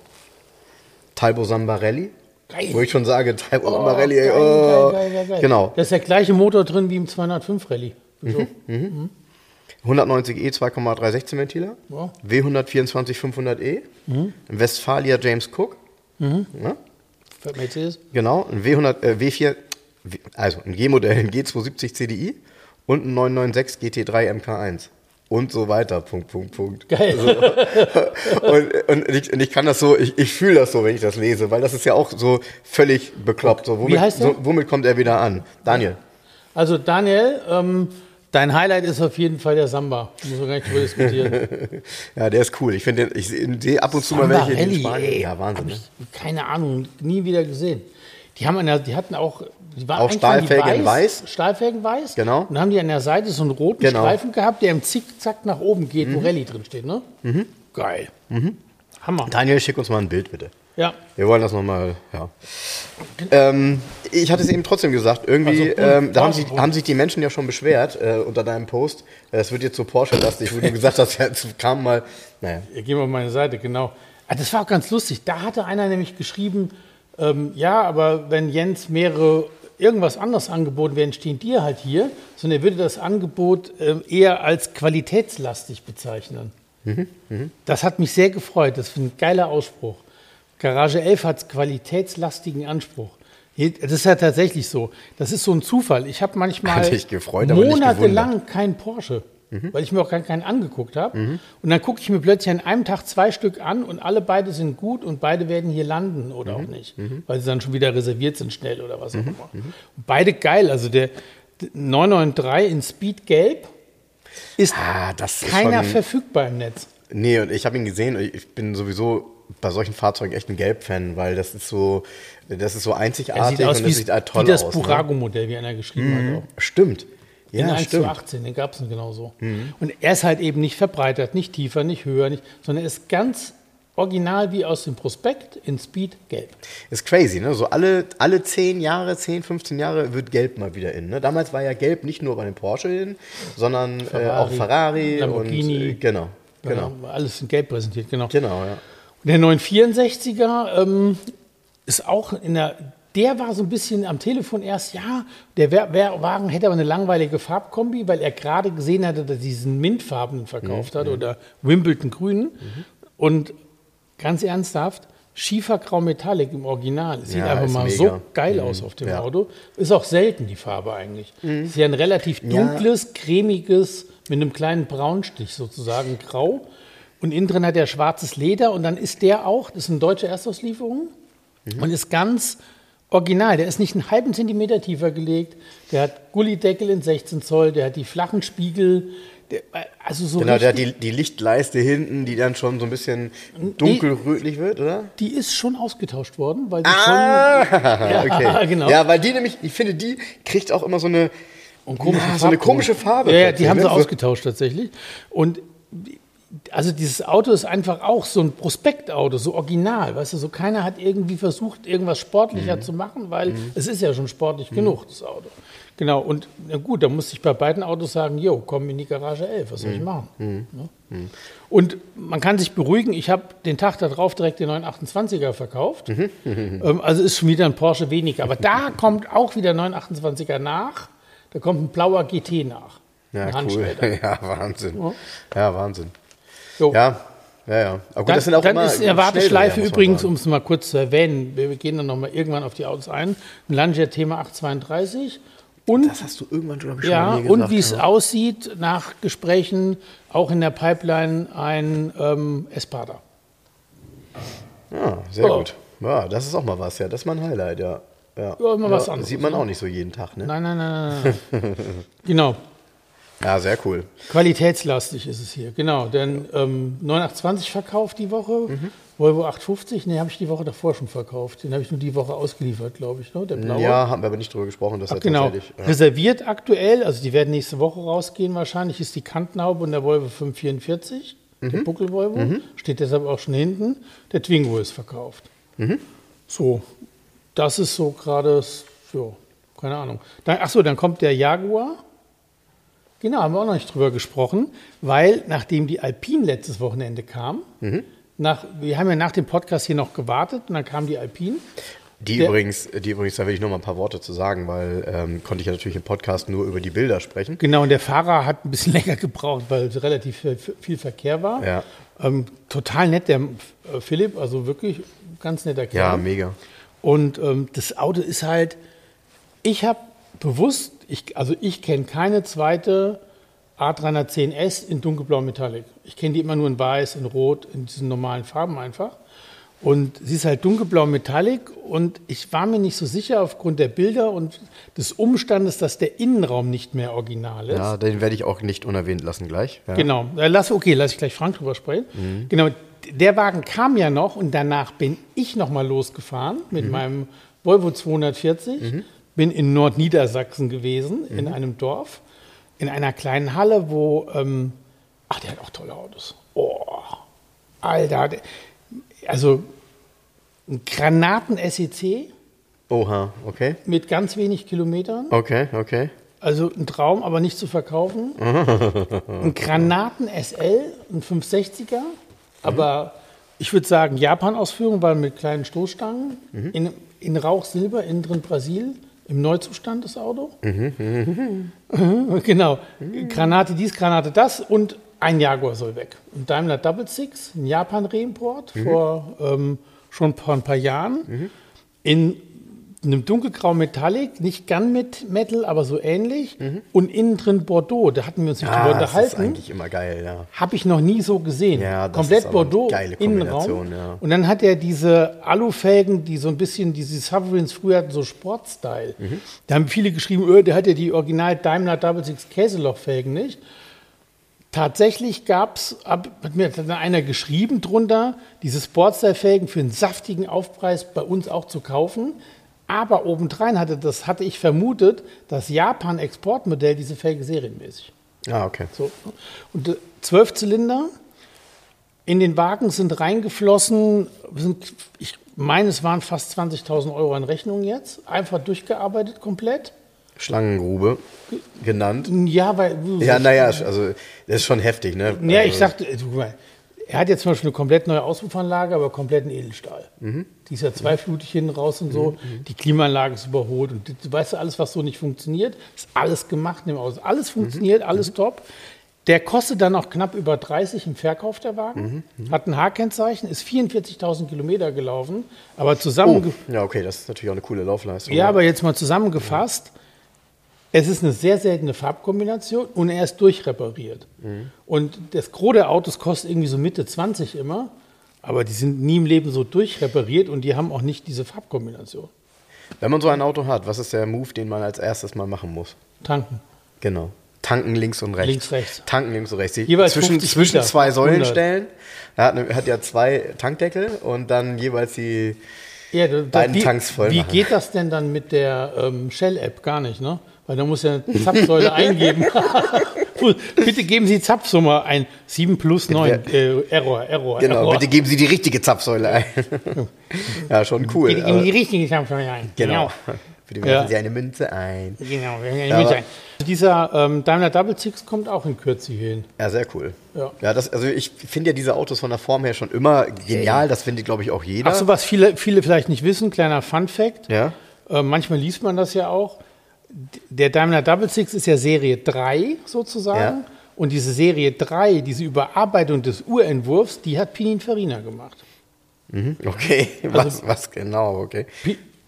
Talbo Sambarelli, Geil. wo ich schon sage, Talbo Sambarelli, ey, geil, oh. geil, geil, geil. Genau. Da ist der gleiche Motor drin wie im 205 Rallye. So. 190e 2,3 16 Ventiler, Ja. W124 500e, ein Westfalia James Cook, ja, Für Mercedes. genau, ein W100, äh, W4, W- also ein G-Modell, ein G270 CDI und ein 996 GT3 MK1 und so weiter, Punkt, Punkt, Punkt. Geil. [laughs] Und, und, ich, und ich kann das so, ich, ich fühle das so, wenn ich das lese, weil das ist ja auch so völlig bekloppt. So, womit, heißt der? so, womit kommt er wieder an? Daniel. Also Daniel, ähm, dein Highlight ist auf jeden Fall der Samba. Muss man gar nicht drüber diskutieren. [laughs] ja, der ist cool. Ich finde, ich sehe ab und zu mal welche in Spanien. Ey, ja, Wahnsinn. Ne? Keine Ahnung, nie wieder gesehen. Die haben der, die hatten auch, auch Stahlfelgen weiß, weiß. Stahlfelgen weiß. Genau. Und dann haben die an der Seite so einen roten genau. Streifen gehabt, der im Zickzack nach oben geht, mhm. wo Rallye drin steht, ne? Mhm. Geil. Mhm. Hammer. Daniel, schick uns mal ein Bild bitte. Ja. Wir wollen das nochmal, ja. Ähm, ich hatte es eben trotzdem gesagt, irgendwie, also, ähm, da haben sich, haben sich die Menschen ja schon beschwert äh, unter deinem Post. Es wird jetzt so Porsche-lastig, wo du gesagt hast, [laughs] es kam mal, naja. Ja, gehen wir auf meine Seite, genau. Ah, das war auch ganz lustig. Da hatte einer nämlich geschrieben, ähm, ja, aber wenn Jens mehrere irgendwas anderes angeboten wäre, stehen dir halt hier, sondern er würde das Angebot äh, eher als qualitätslastig bezeichnen. Mhm, mh. Das hat mich sehr gefreut. Das ist ein geiler Ausspruch. Garage 11 hat qualitätslastigen Anspruch. Das ist ja tatsächlich so. Das ist so ein Zufall. Ich habe manchmal gefreut, monatelang keinen Porsche, mhm. weil ich mir auch gar keinen angeguckt habe. Mhm. Und dann gucke ich mir plötzlich an einem Tag zwei Stück an und alle beide sind gut und beide werden hier landen oder mhm. auch nicht, mhm. weil sie dann schon wieder reserviert sind schnell oder was auch mhm. immer. Beide geil. Also der 993 in Speed Gelb ist ah, keiner schon... verfügbar im Netz. Nee, und ich habe ihn gesehen. Ich bin sowieso bei solchen Fahrzeugen echt ein Gelb-Fan, weil das ist so, das ist so einzigartig ja, und das sieht halt toll wie das aus. Das ne? Burago-Modell, wie einer geschrieben mhm. hat. Auch. Stimmt. Ja, den 1 stimmt. zu 18, den gab es genauso. Mhm. Und er ist halt eben nicht verbreitert, nicht tiefer, nicht höher, nicht, sondern er ist ganz original wie aus dem Prospekt in Speed gelb. Ist crazy, ne? So alle, alle 10 Jahre, 10, 15 Jahre wird gelb mal wieder in. Ne? Damals war ja gelb nicht nur bei den Porsche in, sondern Ferrari, äh, auch Ferrari Lamborghini. und äh, genau. Genau. Ja, alles in gelb präsentiert, genau. Genau, ja. Und der 964er ähm, ist auch in der, der war so ein bisschen am Telefon erst, ja, der Wagen hätte aber eine langweilige Farbkombi, weil er gerade gesehen hatte, dass er diesen Mintfarbenen verkauft mhm. hat oder Wimbledon Grün. Mhm. Und ganz ernsthaft, Schiefergrau Metallic im Original. Sieht ja, einfach mal mega. so geil mhm. aus auf dem ja. Auto. Ist auch selten die Farbe eigentlich. Mhm. Ist ja ein relativ dunkles, ja. cremiges, mit einem kleinen Braunstich sozusagen grau. Und innen drin hat er schwarzes Leder und dann ist der auch, das ist eine deutsche Erstauslieferung mhm. und ist ganz original. Der ist nicht einen halben Zentimeter tiefer gelegt. Der hat Gullideckel in 16 Zoll, der hat die flachen Spiegel. Der, also so genau, der hat die, die Lichtleiste hinten, die dann schon so ein bisschen dunkelrötlich wird, oder? Die ist schon ausgetauscht worden, weil die ah, schon. [laughs] Ja, okay. [laughs] genau. Ja, weil die nämlich, ich finde, die kriegt auch immer so eine, ja, so eine komische Farbe. Ja, ja die haben sie ausgetauscht tatsächlich. Und also dieses Auto ist einfach auch so ein Prospektauto, so original, weißt du, so keiner hat irgendwie versucht, irgendwas sportlicher mhm. zu machen, weil mhm. es ist ja schon sportlich mhm. genug, das Auto. Genau, und na gut, da musste ich bei beiden Autos sagen, jo, komm in die Garage 11, was soll ich mhm. machen? Mhm. Ja? Mhm. Und man kann sich beruhigen, ich habe den Tag darauf direkt den 928er verkauft, ähm, also ist schon wieder ein Porsche weniger, aber da [laughs] kommt auch wieder 928er nach, da kommt ein blauer GT nach. Ja, cool. [laughs] Ja, Wahnsinn. Ja, ja Wahnsinn. So. Ja, ja, ja. Aber gut, dann, das sind auch dann immer ist eine Warteschleife übrigens, um es mal kurz zu erwähnen, wir gehen dann nochmal irgendwann auf die Autos ein, ein Lancia Thema 832 und, das hast du irgendwann schon, schon ja, gesagt, Und wie es aussieht nach Gesprächen, auch in der Pipeline ein ähm, Espada. Ja, sehr oh. gut. Ja, das ist auch mal was, ja. Das ist mal ein Highlight, ja. Ja, ja immer was anderes. Sieht man ne? auch nicht so jeden Tag, ne? Nein, nein, nein, nein. nein. [laughs] genau. Ja, sehr cool. Qualitätslastig ist es hier, genau. Denn ähm, 928 verkauft die Woche, mhm. Volvo 850, ne, habe ich die Woche davor schon verkauft. Den habe ich nur die Woche ausgeliefert, glaube ich, ne? der blaue. Ja, haben wir aber nicht drüber gesprochen. Das Ach, genau. Ja. Reserviert aktuell, also die werden nächste Woche rausgehen wahrscheinlich, ist die Kantenhaube und der Volvo 544, mhm. der Buckel-Volvo, mhm. steht deshalb auch schon hinten. Der Twingo ist verkauft. Mhm. So, das ist so gerade, so, keine Ahnung. Dann, achso, dann kommt der Jaguar Genau, haben wir auch noch nicht drüber gesprochen, weil nachdem die Alpine letztes Wochenende kam, mhm. nach, wir haben ja nach dem Podcast hier noch gewartet und dann kam die Alpine. Die übrigens, die übrigens, da will ich noch mal ein paar Worte zu sagen, weil ähm, konnte ich ja natürlich im Podcast nur über die Bilder sprechen. Genau, und der Fahrer hat ein bisschen [laughs] länger gebraucht, weil relativ viel, viel Verkehr war. Ja. Ähm, total nett, der äh, Philipp, also wirklich ganz netter Kerl. Ja, mega. Und ähm, das Auto ist halt, ich habe bewusst, ich, also ich kenne keine zweite A310S in dunkelblau Metallic. Ich kenne die immer nur in weiß, in rot, in diesen normalen Farben einfach. Und sie ist halt dunkelblau Metallic und ich war mir nicht so sicher aufgrund der Bilder und des Umstandes, dass der Innenraum nicht mehr original ist. Ja, den werde ich auch nicht unerwähnt lassen gleich. Ja. Genau. Äh, Lass, okay, lass ich gleich Frank drüber sprechen. Genau. Der Wagen kam ja noch und danach bin ich noch mal losgefahren mit meinem Volvo 240. Bin in Nordniedersachsen gewesen, in einem Dorf, in einer kleinen Halle, wo, ähm, ach, der hat auch tolle Autos. Oh, Alter. Also ein Granaten-SEC Oha, okay. mit ganz wenig Kilometern. Okay, okay. Also ein Traum, aber nicht zu verkaufen. [laughs] ein Granaten SL, ein 560er, aber ich würde sagen Japan-Ausführung, weil mit kleinen Stoßstangen, in, in Rauchsilber, innen drin Brasil, im Neuzustand das Auto. Mhm, [laughs] genau. Granate dies, Granate das und ein Jaguar soll weg. Ein Daimler Double Six, ein Japan-Reimport vor ähm, schon vor ein paar Jahren. In einem dunkelgrau Metallic, nicht Gunmetal, Metal, aber so ähnlich. Und innen drin Bordeaux. Da hatten wir uns nicht drüber Ah, das ist unterhalten. eigentlich immer geil, ja. Habe ich noch nie so gesehen. Ja, das Komplett ist Bordeaux, geile Innenraum. Ja. Und dann hat er diese Alufelgen, die so ein bisschen, diese Sovereigns früher hatten, so Sportstyle. Mhm. Da haben viele geschrieben, öh, der hat ja die Original Daimler Double Six Käselochfelgen nicht. Tatsächlich gab es, hat mir dann einer geschrieben drunter, diese Sportstyle-Felgen für einen saftigen Aufpreis bei uns auch zu kaufen. Aber obendrein hatte, das hatte ich vermutet, das Japan-Exportmodell diese Felge serienmäßig. Ah, okay. So. Und äh, zwölf Zylinder in den Wagen sind reingeflossen, sind, ich meine, es waren fast 20.000 Euro an Rechnung jetzt. Einfach durchgearbeitet komplett. Schlangengrube genannt. Ja, weil. Ja, naja, also das ist schon heftig, ne? Ja, ich Also, sagte, guck mal, er hat jetzt zum Beispiel eine komplett neue Auspuffanlage, aber komplett in Edelstahl. Mhm. Die ist ja zweiflutig hinten raus und so. Die Klimaanlage ist überholt und du weißt du, alles, was so nicht funktioniert, ist alles gemacht in dem Auto. Alles Mhm. funktioniert, alles top. Der kostet dann auch knapp über 30 im Verkauf der Wagen. Mhm, Hat ein H-Kennzeichen, ist 44.000 Kilometer gelaufen, aber zusammen. Oh, ja, okay, das ist natürlich auch eine coole Laufleistung. Ja, aber jetzt mal zusammengefasst. Es ist eine sehr seltene Farbkombination und er ist durchrepariert. Und das Gros der Autos kostet irgendwie so Mitte 20 immer, aber die sind nie im Leben so durchrepariert und die haben auch nicht diese Farbkombination. Wenn man so ein Auto hat, was ist der Move, den man als erstes mal machen muss? Tanken. Genau. Tanken links und rechts. Links, rechts. Tanken links und rechts. Jeweils zwischen 50 zwischen zwei 100. Säulenstellen. Er hat, eine, hat ja zwei Tankdeckel und dann jeweils die. Ja, da, da, Beiden wie, Tanks voll Wie machen. geht das denn dann mit der ähm, Shell-App? Gar nicht, ne? Weil da muss ja eine Zapfsäule [laughs] eingeben. [laughs] Bitte geben Sie Zapfsumme ein. 7 plus 9. Äh, Error, Error, Genau, Error. bitte geben Sie die richtige Zapfsäule ein. [laughs] ja, schon cool. Bitte geben Sie die richtige Zapfsäule ein. genau. Bitte werfen Ja. Sie eine Münze ein. Genau, nicht aber- ein. Dieser ähm, Daimler Double Six kommt auch in Kürze hier hin. Ja, sehr cool. Ja. Ja, das, also ich finde ja diese Autos von der Form her schon immer genial. Das findet, glaube ich, auch jeder. Ach so, was viele, viele vielleicht nicht wissen, kleiner Fun Fact. Ja. Äh, manchmal liest man das ja auch. Der Daimler Double Six ist ja Serie 3 sozusagen. Ja. Und diese Serie 3, diese Überarbeitung des Urentwurfs, die hat Pininfarina gemacht. Mhm. Okay, [laughs] was, was genau, okay.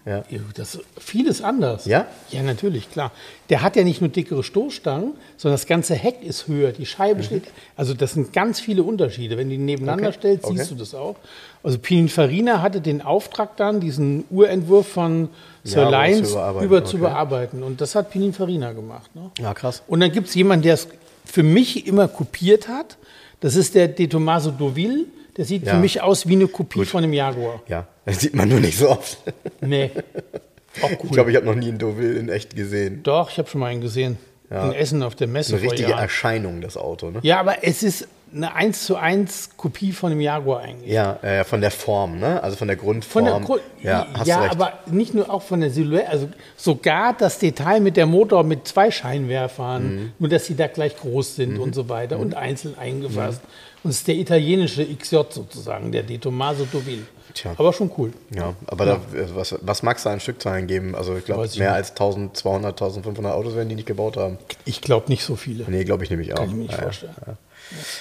Ja. Das ist vieles anders. Ja? Ja, natürlich, klar. Der hat ja nicht nur dickere Stoßstangen, sondern das ganze Heck ist höher, die Scheibe steht. Also das sind ganz viele Unterschiede. Wenn du die nebeneinander Okay, stellst, okay. siehst du das auch. Also Pininfarina hatte den Auftrag dann, diesen Urentwurf von Sir Ja, Lyons über zu okay. bearbeiten. Und das hat Pininfarina gemacht. Ne? Ja, krass. Und dann gibt es jemanden, der es für mich immer kopiert hat. Das ist der De Tomaso Deauville. Der sieht Ja. für mich aus wie eine Kopie Gut. von einem Jaguar. Ja, das sieht man nur nicht so oft. Nee. [laughs] Auch cool. Ich glaube, ich habe noch nie einen Deauville in echt gesehen. Doch, ich habe schon mal einen gesehen. Ja. In Essen auf der Messe Eine richtige. Erscheinung, das Auto, ne? Ja, aber es ist eine 1 zu 1 Kopie von einem Jaguar eigentlich. Ja, äh, von der Form, ne? Also von der Grundform. Von der Grund, ja, hast ja aber nicht nur auch von der Silhouette, also sogar das Detail mit der Motor mit zwei Scheinwerfern, Mhm. nur dass sie da gleich groß sind und so weiter und einzeln eingefasst. Und es ist der italienische XJ sozusagen, der De Tomaso Deauville. Tja. Aber schon cool. Ja, aber Da, was, was magst du an Stückzahlen geben? Also ich glaube, mehr nicht. als 1200, 1500 Autos werden die nicht gebaut haben. Ich glaube nicht so viele. Nee, glaube ich nämlich auch. Kann ich mir nicht ja, ja. vorstellen.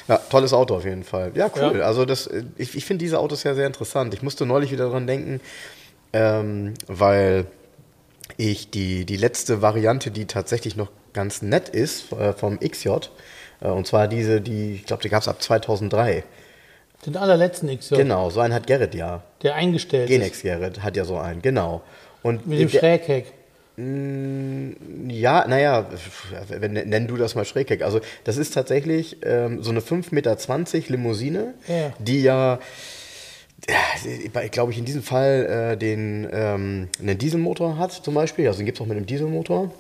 Ja, tolles Auto auf jeden Fall. Ja, cool. Ja. Also das, äh, ich, ich finde diese Autos ja sehr interessant. Ich musste neulich wieder dran denken, ähm, weil ich die, die letzte Variante, die tatsächlich noch ganz nett ist, äh, vom XJ, äh, und zwar diese, die, ich glaube, die gab es ab 2003. Den allerletzten XJ, Genau, so einen hat Gerrit ja. der eingestellt Genex Gerrit hat ja so einen, genau. Und ist. Mit dem Schrägheck. Ja, naja, nenn du das mal Schrägheck. Also das ist tatsächlich ähm, so eine 5,20 Meter Limousine, Ja. die ja, ja, glaube ich, in diesem Fall äh, den, ähm, einen Dieselmotor hat zum Beispiel. Also den gibt es auch mit einem Dieselmotor.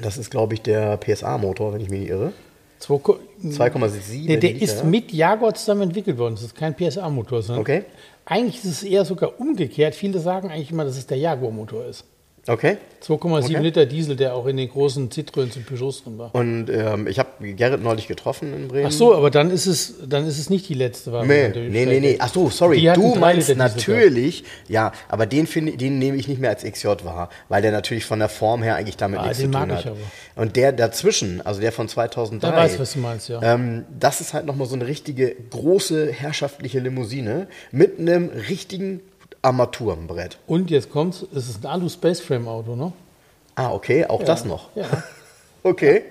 Das ist, glaube ich, der PSA-Motor, wenn ich mich nicht irre. Zwei Ko- 2,7 Der, der Liter. ist mit Jaguar zusammen entwickelt worden. Das ist kein PSA-Motor, sondern Okay. eigentlich ist es eher sogar umgekehrt. Viele sagen eigentlich immer, dass es der Jaguar-Motor ist. Okay. 2,7 Okay. Liter Diesel, der auch in den großen Citroëns und Peugeots drin war. Und ähm, ich habe Gerrit neulich getroffen in Bremen. Ach so, aber dann ist es, dann ist es nicht die letzte Nee, Variante. nee, nee, nee. Ach so, sorry. Die Du meinst natürlich, ja, aber den, den nehme ich nicht mehr als XJ wahr, weil der natürlich von der Form her eigentlich damit Ah, nichts den zu tun mag ich hat. aber. Und der dazwischen, also der von 2003, Da weiß was du meinst, ja. ähm, das ist halt nochmal so eine richtige große herrschaftliche Limousine mit einem richtigen Armaturenbrett. Und jetzt kommt's, es ist ein Alu-Space-Frame-Auto, ne? Ah, okay, auch das noch. Ja. [laughs] Okay.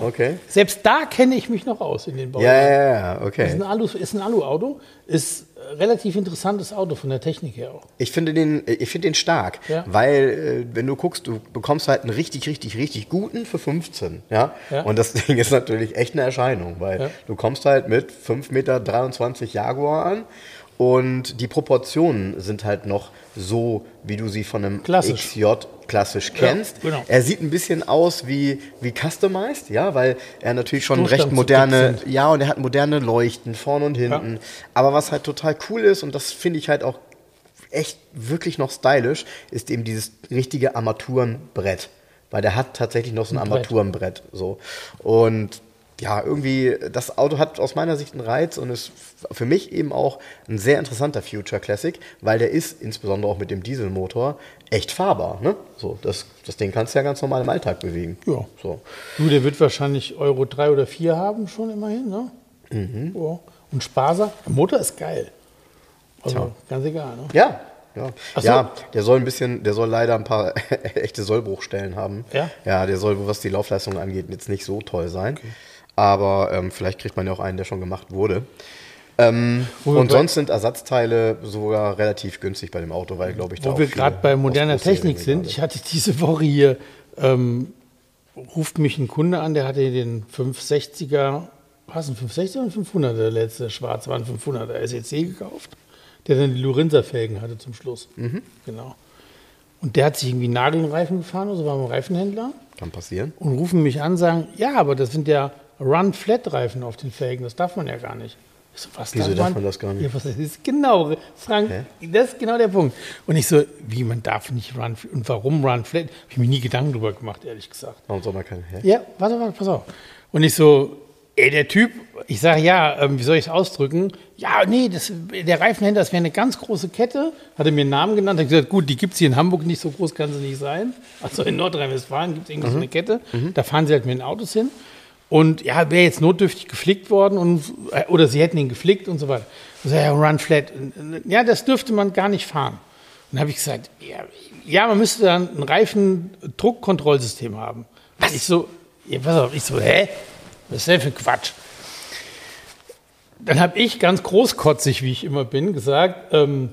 Okay. Selbst da kenne ich mich noch aus in den Bauen. Ja, ja, ja, Ist ein okay. Alu, ist ein Alu-Auto, ist ein relativ interessantes Auto von der Technik her auch. Ich finde den, ich finde den stark, Ja. weil äh, wenn du guckst, du bekommst halt einen richtig, richtig, richtig guten für 15, ja. Ja. Und das [laughs] Ding ist natürlich echt eine Erscheinung, weil Ja. du kommst halt mit 5,23 Meter Jaguar an und die Proportionen sind halt noch so, wie du sie von einem Klassisch. XJ klassisch kennst. genau. Er sieht ein bisschen aus wie, wie customized, ja, weil er natürlich schon recht moderne, ja, und er hat moderne Leuchten vorne und hinten. Aber was halt total cool ist, und das finde ich halt auch echt wirklich noch stylisch, ist eben dieses richtige Armaturenbrett. Weil der hat tatsächlich noch so ein, Ein Brett. Armaturenbrett. So. Und ja, irgendwie, das Auto hat aus meiner Sicht einen Reiz und ist für mich eben auch ein sehr interessanter Future Classic, weil der ist, insbesondere auch mit dem Dieselmotor, echt fahrbar. Ne? So, das, das Ding kannst du ja ganz normal im Alltag bewegen. Ja. So. Du, der wird wahrscheinlich Euro 3 oder 4 haben schon immerhin, ne? Mhm. Ja. Und sparsam. Der Motor ist geil. Also Tja. ganz egal, ne? Ja. Ja. So. ja, der soll ein bisschen, der soll leider ein paar [laughs] echte Sollbruchstellen haben. Ja? Ja, der soll, was die Laufleistung angeht, jetzt nicht so toll sein. Aber ähm, vielleicht kriegt man ja auch einen, der schon gemacht wurde. Ähm, und sonst sind Ersatzteile sogar relativ günstig bei dem Auto, weil, glaube ich, da Wo wir gerade bei moderner Technik sind, ich hatte diese Woche hier, ähm, ruft mich ein Kunde an, der hatte den 560er, was ein 560er und 500er, der letzte schwarz war ein 500er SEC gekauft, der dann die Lorenzer-Felgen hatte zum Schluss. Mhm. Genau. Und der hat sich irgendwie Nagelreifen gefahren, also war beim Reifenhändler Kann passieren. und rufen mich an, sagen, ja, aber das sind ja Run-Flat-Reifen auf den Felgen, das darf man ja gar nicht. Ich so, was Wieso darf man das gar nicht? Ja, was das ist genau, Frank, das ist genau der Punkt. Und ich so, wie, man darf nicht Run, und warum Run-Flat? Habe ich mir nie Gedanken drüber gemacht, ehrlich gesagt. Warum soll man keine? Hä? Ja, warte, warte, pass auf. Und ich so, ey, der Typ, ich sage, ja, ähm, wie soll ich es ausdrücken? Ja, nee, das, der Reifenhändler, das wäre eine ganz große Kette. Hat er mir einen Namen genannt. Hat gesagt, gut, die gibt es hier in Hamburg nicht, so groß kann sie nicht sein. Also in Nordrhein-Westfalen gibt es irgendwie so eine Kette. Da fahren sie halt mit den Autos hin. Und ja, wäre jetzt notdürftig geflickt worden und, äh, oder sie hätten ihn geflickt und so weiter. Und so, ja, Run Flat. Ja, das dürfte man gar nicht fahren. Und dann habe ich gesagt, ja, ja, man müsste dann ein Reifendruckkontrollsystem haben. Ich so, ja, pass auf, ich so, hä? Was ist denn für Quatsch? Dann habe ich ganz großkotzig, wie ich immer bin, gesagt, ähm,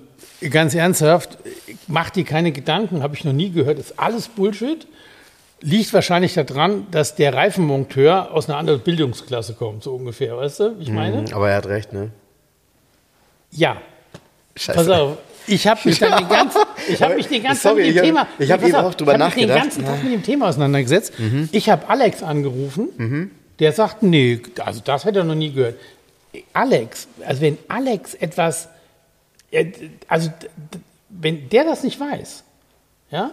ganz ernsthaft, mach dir keine Gedanken, habe ich noch nie gehört, ist alles Bullshit. Liegt wahrscheinlich daran, dass der Reifenmonteur aus einer anderen Bildungsklasse kommt, so ungefähr, weißt du, ich meine? Aber er hat recht, ne? Ja, Scheiße. pass auf. Ich habe mich dann den ganzen, [laughs] ich habe mich den ganzen Sorry, Tag mit dem Thema, ich hab pass eben auf, auch drüber ich hab mich den nachgedacht. ganzen Tag mit dem Thema auseinandergesetzt. Ich habe Alex angerufen, der sagt, nee, also das hätte er noch nie gehört. Alex, also wenn Alex etwas, äh, also wenn der das nicht weiß, ja,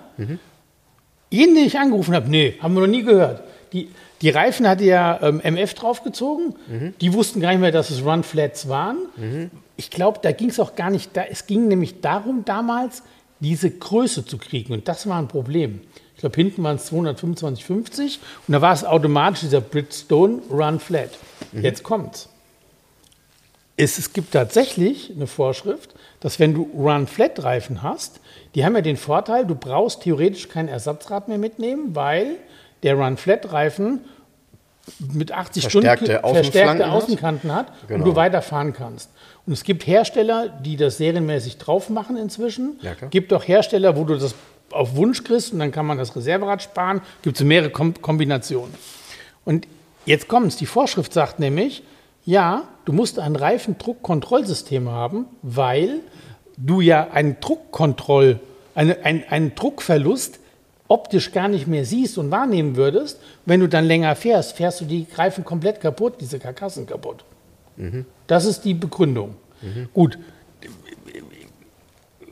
jeden, den ich angerufen habe, nee, haben wir noch nie gehört. Die, die Reifen hatte ja ähm, MF draufgezogen. Die wussten gar nicht mehr, dass es Run Flats waren. Ich glaube, da ging es auch gar nicht. Da, es ging nämlich darum, damals diese Größe zu kriegen. Und das war ein Problem. Ich glaube, hinten waren es 225, 50. Und da war es automatisch dieser Bridgestone Run Flat. Jetzt kommt's. Es, es gibt tatsächlich eine Vorschrift, dass wenn du Run-Flat-Reifen hast, die haben ja den Vorteil, du brauchst theoretisch kein Ersatzrad mehr mitnehmen, weil der Run-Flat-Reifen mit 80 Verstärkte Stunden verstärkte. Außenkanten hat Genau. und du weiterfahren kannst. Und es gibt Hersteller, die das serienmäßig drauf machen inzwischen. Ja, gibt auch Hersteller, wo du das auf Wunsch kriegst und dann kann man das Reserverad sparen. Gibt es mehrere Kom Kombinationen. Und jetzt kommt's. Die Vorschrift sagt nämlich, ja, du musst ein Reifendruckkontrollsystem haben, weil du ja einen Druckkontroll, eine, ein, einen Druckverlust optisch gar nicht mehr siehst und wahrnehmen würdest. Wenn du dann länger fährst, fährst du die Reifen komplett kaputt, diese Karkassen kaputt. Das ist die Begründung. Gut.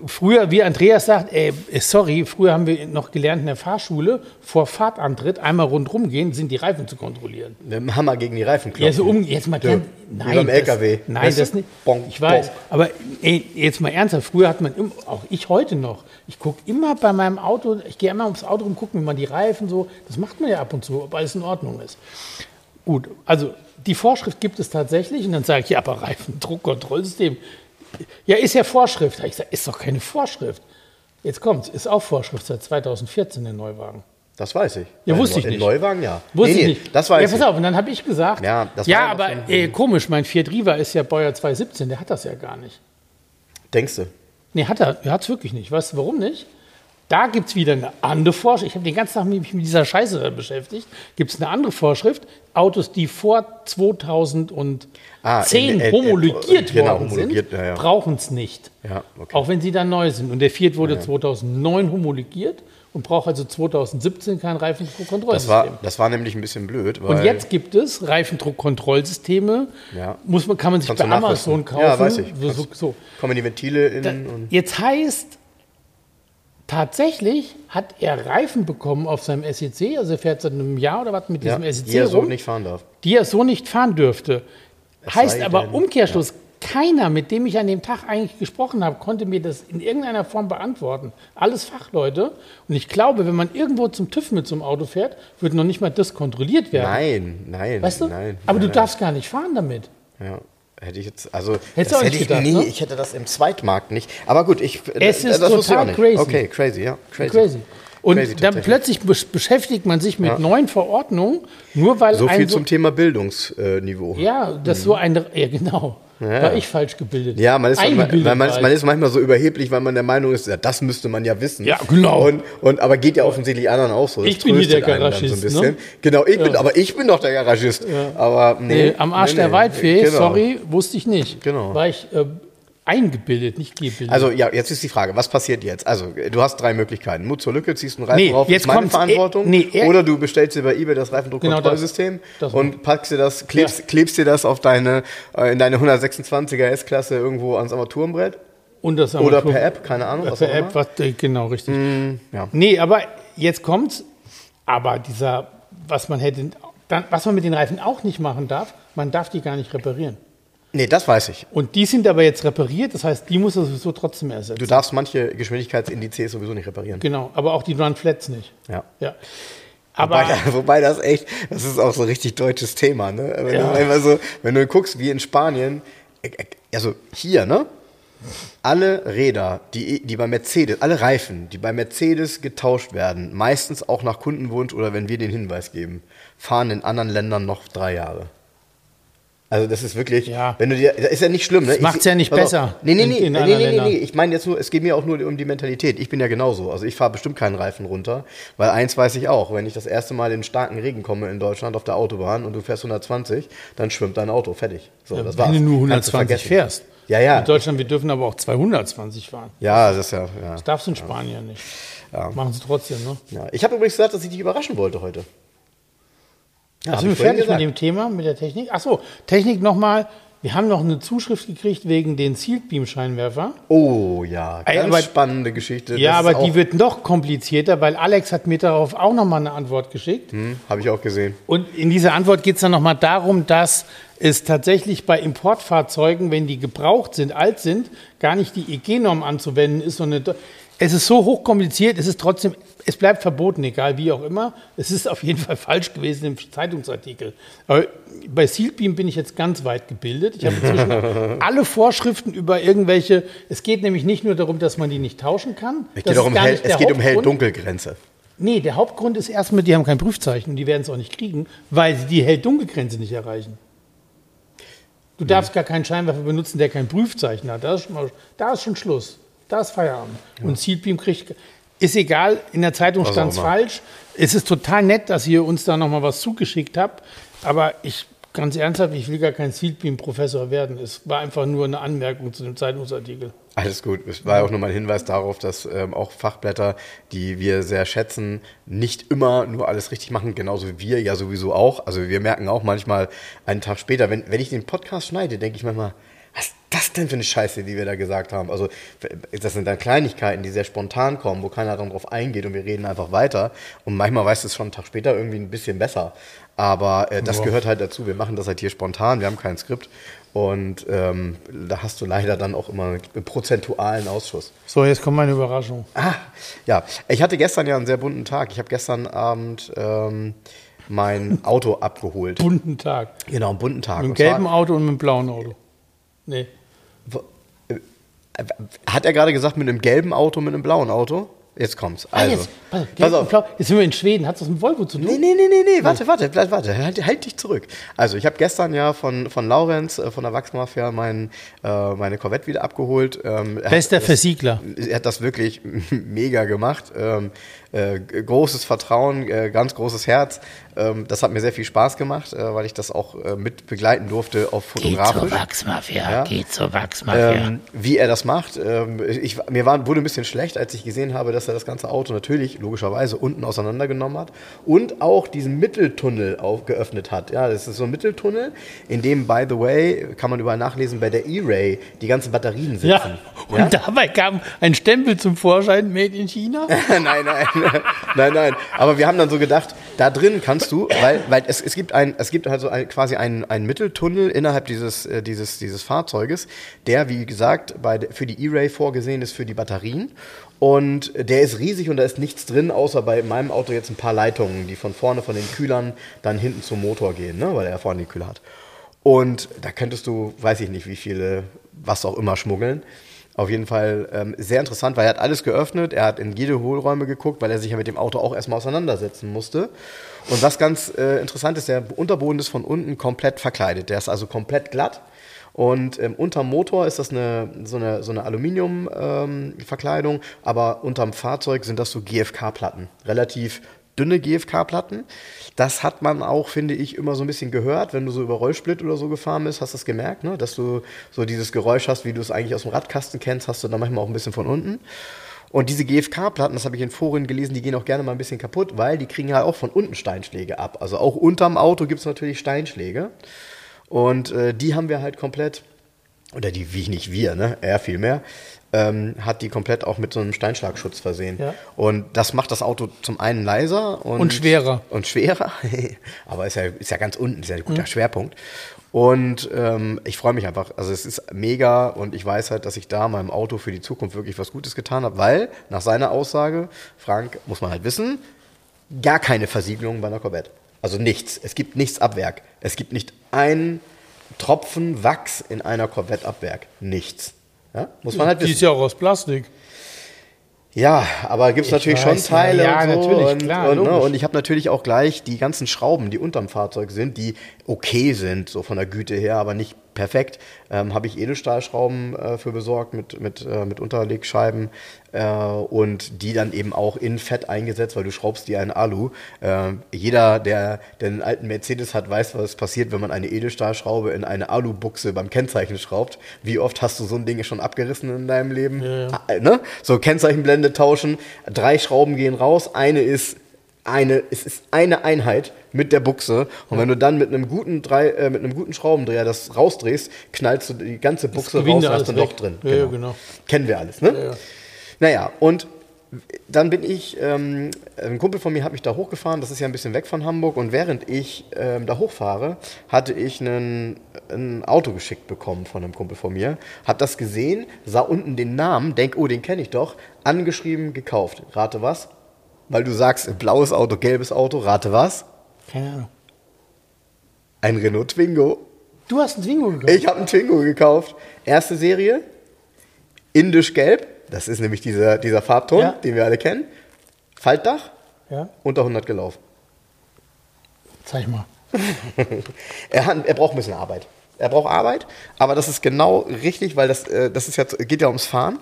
Früher, wie Andreas sagt, ey, sorry, früher haben wir noch gelernt in der Fahrschule, vor Fahrtantritt einmal rundherum gehen, sind die Reifen zu kontrollieren. Mit dem Hammer gegen die Reifen klopfen. Ja, so um, jetzt mal Wie nein, beim das, LKW. Nein, Weißt das nicht. Bonk, ich weiß, bonk. aber ey, jetzt mal ernsthaft, früher hat man, auch ich heute noch, ich gucke immer bei meinem Auto, ich gehe immer ums Auto rum, gucken, wie man die Reifen so, das macht man ja ab und zu, ob alles in Ordnung ist. Gut, also die Vorschrift gibt es tatsächlich und dann sage ich, ja, aber Reifendruckkontrollsystem, ja, ist ja Vorschrift. Ich sage, ist doch keine Vorschrift. Jetzt kommt's, ist auch Vorschrift seit 2014 der Neuwagen. Das weiß ich. Ja, Bei wusste ich in nicht. Neuwagen, ja. Wusste Nee, ich nicht. Das weiß ja, ich. pass auf, und dann habe ich gesagt, Ja, das ja war ja aber äh, komisch, mein Fiat Riva ist ja Baujahr 2017, der hat das ja gar nicht. Denkst du? Nee, hat er, er hat es wirklich nicht. Weißt du, warum nicht? Da gibt es wieder eine andere Vorschrift. Ich habe den ganzen Tag mich mit dieser Scheiße beschäftigt. Gibt es eine andere Vorschrift? Autos, die vor 2010 Ah, in- äh, äh, homologiert genau, worden homologiert, sind, ja, ja. brauchen es nicht. Ja, okay. Auch wenn sie dann neu sind. Und der Fiat wurde 2009 homologiert und braucht also 2017 kein Das Reifendruckkontrollsystem. war, das war nämlich ein bisschen blöd. Und jetzt gibt es Reifendruckkontrollsysteme. Ja. Muss man, kann man sich Kannst bei Amazon kaufen. Ja, weiß ich. So, so, kommen die Ventile in Da, jetzt heißt, tatsächlich hat er Reifen bekommen auf seinem SEC, also er fährt seit einem Jahr oder was mit ja, diesem SEC die er so rum, nicht fahren darf. die er so nicht fahren dürfte. heißt sei aber denn- Umkehrschluss, keiner, mit dem ich an dem Tag eigentlich gesprochen habe, konnte mir das in irgendeiner Form beantworten. Alles Fachleute. Und ich glaube, wenn man irgendwo zum TÜV mit so einem Auto fährt, wird noch nicht mal das kontrolliert werden. Nein, nein, Weißt du? nein. aber nein, du nein. darst gar nicht fahren damit. Ja. Hätte ich jetzt, also Hättest das hätte ich gedacht, nie, ne? ich hätte das im Zweitmarkt nicht. Aber gut, ich Es ist das ich total nicht. crazy. Okay, crazy, ja, crazy. Crazy. Und Crazy, dann plötzlich besch- beschäftigt man sich mit Ja. neuen Verordnungen, nur weil So viel so, zum Thema Bildungsniveau. Ja, das so ein. Ja, genau. Ja. War ich falsch gebildet. Ja, man ist, Eingebildet man, man, ist, man ist manchmal so überheblich, weil man der Meinung ist, ja, das müsste man ja wissen. Ja, genau. Und, und, aber geht ja offensichtlich anderen auch so. Das Ich bin hier der Garagist, So ne? Genau, ich bin, aber ich bin doch der Garagist. Aber nee, Nee, am Arsch nee, der. Waldfee, Genau. sorry, wusste ich nicht. Genau. War ich äh, eingebildet, nicht gebildet. Also ja, jetzt ist die Frage, was passiert jetzt? Also du hast drei Möglichkeiten. Mut zur Lücke, ziehst einen Reifen Nee, drauf, jetzt ist meine kommt's. Verantwortung. Eh, nee, er- oder du bestellst dir bei eBay das Reifendruckkontrollsystem Genau das. Das und packst dir das, klebst, klebst dir das auf deine, äh, in deine 126er S-Klasse irgendwo ans Armaturenbrett. Und das Oder per App, keine Ahnung. Per App, was, äh, genau, richtig. ja. Nee, aber jetzt kommt's. Aber dieser, was man hätte, dann, was man mit den Reifen auch nicht machen darf, man darf die gar nicht reparieren. Nee, das weiß ich. Und die sind aber jetzt repariert, das heißt, die muss er sowieso trotzdem ersetzen. Du darfst manche Geschwindigkeitsindizes sowieso nicht reparieren. Genau, aber auch die Run Flats nicht. Ja. Ja. Aber Wobei, [laughs] wobei das echt, das ist auch so ein richtig deutsches Thema, ne? Wenn, Ja. [laughs] du, einmal so, wenn du guckst, wie in Spanien, äh, äh, also hier, ne? Alle Räder, die, die bei Mercedes, alle Reifen, die bei Mercedes getauscht werden, meistens auch nach Kundenwunsch oder wenn wir den Hinweis geben, fahren in anderen Ländern noch drei Jahre. Also das ist wirklich, Ja. wenn du dir, das ist ja nicht schlimm, ne? Das macht's ja nicht besser Nee, nee, nee, in nee, nee, nee, nee. Ich meine jetzt nur, es geht mir auch nur um die Mentalität. Ich bin ja genauso. Also ich fahre bestimmt keinen Reifen runter, weil eins weiß ich auch, wenn ich das erste Mal in starken Regen komme in Deutschland auf der Autobahn und du fährst 120, dann schwimmt dein Auto fertig. So, das war's. wenn du nur Kannst 120 vergessen. fährst. Ja, ja. In Deutschland, wir dürfen aber auch 220 fahren. Ja, das ist ja, ja. Das darfst du in Spanien nicht. Ja. Machen sie trotzdem, ne? ja. Ich habe übrigens gesagt, dass ich dich überraschen wollte heute. Ja, sind wir fertig mit gesagt. dem Thema, mit der Technik? Achso, Technik nochmal. Wir haben noch eine Zuschrift gekriegt wegen den Sealed Beam Scheinwerfer. Oh ja, ganz aber- spannende Geschichte. Ja, Das aber die wird noch komplizierter, weil Alex hat mir darauf auch nochmal eine Antwort geschickt. Hm, Habe ich auch gesehen. Und in dieser Antwort geht es dann nochmal darum, dass es tatsächlich bei Importfahrzeugen, wenn die gebraucht sind, alt sind, gar nicht die EG-Norm anzuwenden ist, sondern es ist so hochkompliziert, es ist trotzdem, es bleibt verboten, egal wie auch immer. Es ist auf jeden Fall falsch gewesen im Zeitungsartikel. Aber bei Sealbeam bin ich jetzt ganz weit gebildet. Ich habe inzwischen [laughs] alle Vorschriften über irgendwelche, es geht nämlich nicht nur darum, dass man die nicht tauschen kann. Es geht, um Hell, es geht um. Hell-Dunkelgrenze. Nee, der Hauptgrund ist erstmal, die haben kein Prüfzeichen und die werden es auch nicht kriegen, weil sie die Hell-Dunkel-Grenze nicht erreichen. Du darfst gar keinen Scheinwerfer benutzen, der kein Prüfzeichen hat. Da ist schon, mal, da ist schon Schluss. Da ist Feierabend. Und Seedbeam kriegt. Ist egal, in der Zeitung stand es falsch. Es ist total nett, dass ihr uns da nochmal was zugeschickt habt. Aber ich, ganz ernsthaft, ich will gar kein Seedbeam-Professor werden. Es war einfach nur eine Anmerkung zu dem Zeitungsartikel. Alles gut. Es war auch nur mal ein Hinweis darauf, dass ähm, auch Fachblätter, die wir sehr schätzen, nicht immer nur alles richtig machen, genauso wie wir ja sowieso auch. Also wir merken auch manchmal einen Tag später, wenn, wenn ich den Podcast schneide, denke ich manchmal, was ist das denn für eine Scheiße, die wir da gesagt haben? Also das sind dann Kleinigkeiten, die sehr spontan kommen, wo keiner dann drauf eingeht und wir reden einfach weiter. Und manchmal weißt du es schon einen Tag später irgendwie ein bisschen besser. Aber äh, das Ja. gehört halt dazu. Wir machen das halt hier spontan, wir haben kein Skript. Und ähm, da hast du leider dann auch immer einen prozentualen Ausschuss. So, jetzt kommt meine Überraschung. Ah, ja. Ich hatte gestern ja einen sehr bunten Tag. Ich habe gestern Abend ähm, mein Auto abgeholt. Bunten Tag. Genau, einen bunten Tag. Mit zwar- gelben Auto und mit dem blauen Auto. Nee. Äh, Hat er gerade gesagt, mit einem gelben Auto, mit einem blauen Auto? Jetzt kommt's. Ah, Also, jetzt, pass, auf, pass auf. blau. jetzt sind wir in Schweden. Hat das mit Volvo zu tun? Nee, nee, nee, nee, nee, warte, warte, bleib, warte, halt, halt dich zurück. Also, ich habe gestern ja von, von Laurenz, äh, von der Wachsmafia, mein, äh, meine Corvette wieder abgeholt. Ähm, er hat Bester das- Versiegler. Er hat das wirklich [laughs] mega gemacht. Ähm, äh, großes Vertrauen, äh, ganz großes Herz. Ähm, das hat mir sehr viel Spaß gemacht, äh, weil ich das auch äh, mit begleiten durfte, auch fotografisch. Wachsmafia, Ja. geht zur Wachsmafia. Ähm, wie er das macht. Ähm, ich, mir war, wurde ein bisschen schlecht, als ich gesehen habe, dass er das ganze Auto natürlich logischerweise unten auseinandergenommen hat und auch diesen Mitteltunnel auf, geöffnet hat. Ja, das ist so ein Mitteltunnel, in dem, by the way, kann man überall nachlesen, bei der E-Ray die ganzen Batterien sitzen. ja, und dabei kam ein Stempel zum Vorschein, Made in China. [laughs] nein, nein, [laughs] nein, nein. Aber wir haben dann so gedacht, da drin kannst du, weil, weil es, es gibt ein, es gibt also ein, quasi einen, einen Mitteltunnel innerhalb dieses, äh, dieses, dieses Fahrzeuges, der, wie gesagt, bei, für die E-Ray vorgesehen ist für die Batterien. Und der ist riesig und da ist nichts drin, außer bei meinem Auto jetzt ein paar Leitungen, die von vorne von den Kühlern dann hinten zum Motor gehen, ne, weil er vorne die Kühler hat. Und da könntest du, weiß ich nicht, wie viele, was auch immer schmuggeln. Auf jeden Fall ähm, sehr interessant, weil er hat alles geöffnet, er hat in jede Hohlräume geguckt, weil er sich ja mit dem Auto auch erstmal auseinandersetzen musste. Und was ganz äh, interessant ist, der Unterboden ist von unten komplett verkleidet. Der ist also komplett glatt. Und ähm, unterm Motor ist das eine, so eine, so eine Aluminium-Verkleidung, aber unterm Fahrzeug sind das so GFK-Platten. Relativ dünne GFK-Platten. Das hat man auch, finde ich, immer so ein bisschen gehört, wenn du so über Rollsplit oder so gefahren bist, hast du das gemerkt, ne? dass du so dieses Geräusch hast, wie du es eigentlich aus dem Radkasten kennst, hast du dann manchmal auch ein bisschen von unten. Und diese GFK-Platten, das habe ich in Foren gelesen, die gehen auch gerne mal ein bisschen kaputt, weil die kriegen ja auch von unten Steinschläge ab. Also auch unterm Auto gibt es natürlich Steinschläge. Und äh, die haben wir halt komplett, oder die, wie nicht wir, ne? Er viel mehr, ähm, hat die komplett auch mit so einem Steinschlagschutz versehen. Ja. Und das macht das Auto zum einen leiser und, Und schwerer. Und schwerer, [laughs] aber ist ja, ist ja ganz unten, ist ja ein guter Mhm. Schwerpunkt. Und ähm, ich freue mich einfach. Also es ist mega und ich weiß halt, dass ich da meinem Auto für die Zukunft wirklich was Gutes getan habe, weil nach seiner Aussage, Frank, muss man halt wissen, gar keine Versiegelung bei einer Corvette. Also nichts. Es gibt nichts ab Werk. Es gibt nicht einen Tropfen Wachs in einer Corvette ab Werk. Nichts. Ja? Muss man halt Die ist wissen. ja auch aus Plastik. Ja, aber gibt es natürlich schon weiß, ja. Teile Ja, und so. natürlich, und, klar, und, ne, und ich habe natürlich auch gleich die ganzen Schrauben, die unterm Fahrzeug sind, die okay sind, so von der Güte her, aber nicht perfekt, ähm, habe ich Edelstahlschrauben äh, für besorgt mit, mit, äh, mit Unterlegscheiben äh, und die dann eben auch in Fett eingesetzt, weil du schraubst die in Alu. Äh, jeder, der, der einen alten Mercedes hat, weiß, was passiert, wenn man eine Edelstahlschraube in eine Alubuchse beim Kennzeichen schraubt. Wie oft hast du so ein Ding schon abgerissen in deinem Leben? Ja, ja. Ah, ne? So Kennzeichenblende tauschen, drei Schrauben gehen raus, eine ist eine, es ist eine Einheit mit der Buchse und wenn du dann mit einem guten drei, äh, mit einem guten Schraubendreher das rausdrehst, knallst du die ganze Buchse raus und hast ein Loch drin. Ja, ja, genau. Kennen wir alles, ne? Ja, ja. Naja, und dann bin ich, ähm, ein Kumpel von mir hat mich da hochgefahren, das ist ja ein bisschen weg von Hamburg und während ich ähm, da hochfahre, hatte ich einen, ein Auto geschickt bekommen von einem Kumpel von mir, hab das gesehen, sah unten den Namen, denk, oh, den kenne ich doch, angeschrieben, gekauft. Rate was? Weil du sagst, blaues Auto, gelbes Auto, rate was? Keine Ahnung. Ein Renault Twingo. Du hast einen Twingo gekauft. Ich habe einen Twingo gekauft. Erste Serie, indisch gelb. Das ist nämlich dieser, dieser Farbton, Ja. den wir alle kennen. Faltdach, Ja? Unter 100 gelaufen. Zeig mal. [laughs] Er, hat, er braucht ein bisschen Arbeit. Er braucht Arbeit, aber das ist genau richtig, weil das, äh, das ist ja, geht ja ums Fahren.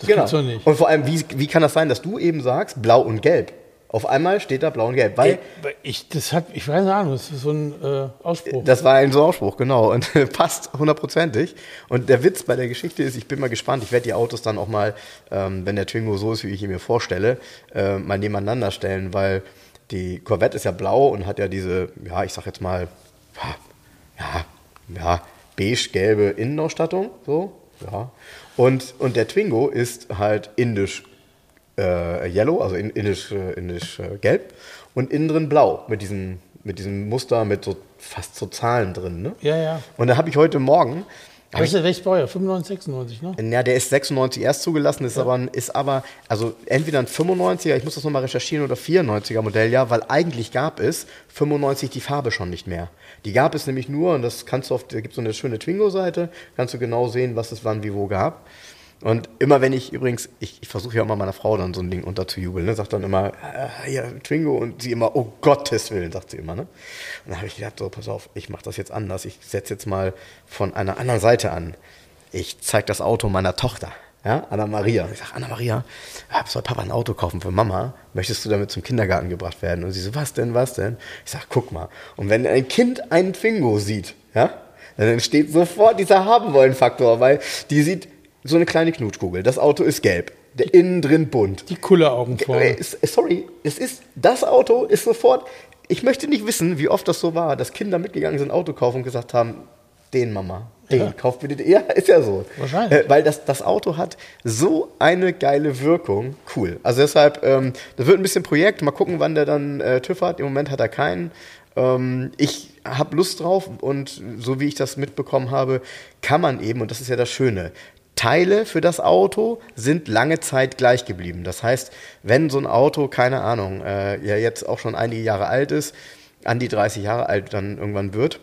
Das gibt's doch nicht. Und vor allem, wie, wie kann das sein, dass du eben sagst, blau und gelb? Auf einmal steht da blau und gelb, weil Ich, das hat, ich weiß nicht, das ist so ein äh, Ausspruch. das war ein so Ausspruch, genau, und [laughs] passt hundertprozentig. Und der Witz bei der Geschichte ist, ich bin mal gespannt, ich werde die Autos dann auch mal, ähm, wenn der Twingo so ist, wie ich ihn mir vorstelle, äh, mal nebeneinander stellen, weil die Corvette ist ja blau und hat ja diese, ja, ich sag jetzt mal, ja, ja, beige-gelbe Innenausstattung, so, ja. Und, und der Twingo ist halt indisch äh, yellow, also in, indisch, äh, indisch äh, gelb und innen drin blau mit diesem, mit diesem Muster mit so fast so Zahlen drin, ne? ja, ja. Und da habe ich heute Morgen, du, welches Baujahr? 95, 96, ne? ja, der ist 96 erst zugelassen, ist, aber, ein- ist aber, also entweder ein 95er, ich muss das nochmal recherchieren, oder 94er Modelljahr, weil eigentlich gab es 95 die Farbe schon nicht mehr. Die gab es nämlich nur, und das kannst du auf, da gibt es so eine schöne Twingo-Seite, kannst du genau sehen, was es wann, wie, wo gab. Und immer wenn ich übrigens, ich, ich versuche ja immer meiner Frau dann so ein Ding unterzujubeln, ne, sagt dann immer, äh, ja, Twingo, und sie immer, oh Gottes Willen, sagt sie immer, ne? Und dann habe ich gedacht, so, pass auf, ich mache das jetzt anders, ich setze jetzt mal von einer anderen Seite an. Ich zeige das Auto meiner Tochter, ja, Anna Maria. Ich sage, Anna Maria, ja, soll Papa ein Auto kaufen für Mama? Möchtest du damit zum Kindergarten gebracht werden? Und sie so, was denn, was denn? Ich sage, guck mal. Und wenn ein Kind einen Twingo sieht, ja, dann entsteht sofort dieser Haben-Wollen-Faktor, weil die sieht so eine kleine Knutschkugel. Das Auto ist gelb. Der innen drin bunt. Die Kulleraugen vorne. Sorry, es ist, das Auto ist sofort, ich möchte nicht wissen, wie oft das so war, dass Kinder mitgegangen sind, Auto kaufen und gesagt haben, den Mama, den, Ja. kauft bitte den. Ja, ist ja so. Wahrscheinlich. Äh, weil das, das Auto hat so eine geile Wirkung. Cool. Also deshalb, ähm, das wird ein bisschen Projekt. Mal gucken, wann der dann äh, TÜV hat. Im Moment hat er keinen. Ähm, ich habe Lust drauf und so wie ich das mitbekommen habe, kann man eben, und das ist ja das Schöne, Teile für das Auto sind lange Zeit gleich geblieben. Das heißt, wenn so ein Auto, keine Ahnung, äh, ja jetzt auch schon einige Jahre alt ist, an die 30 Jahre alt dann irgendwann wird,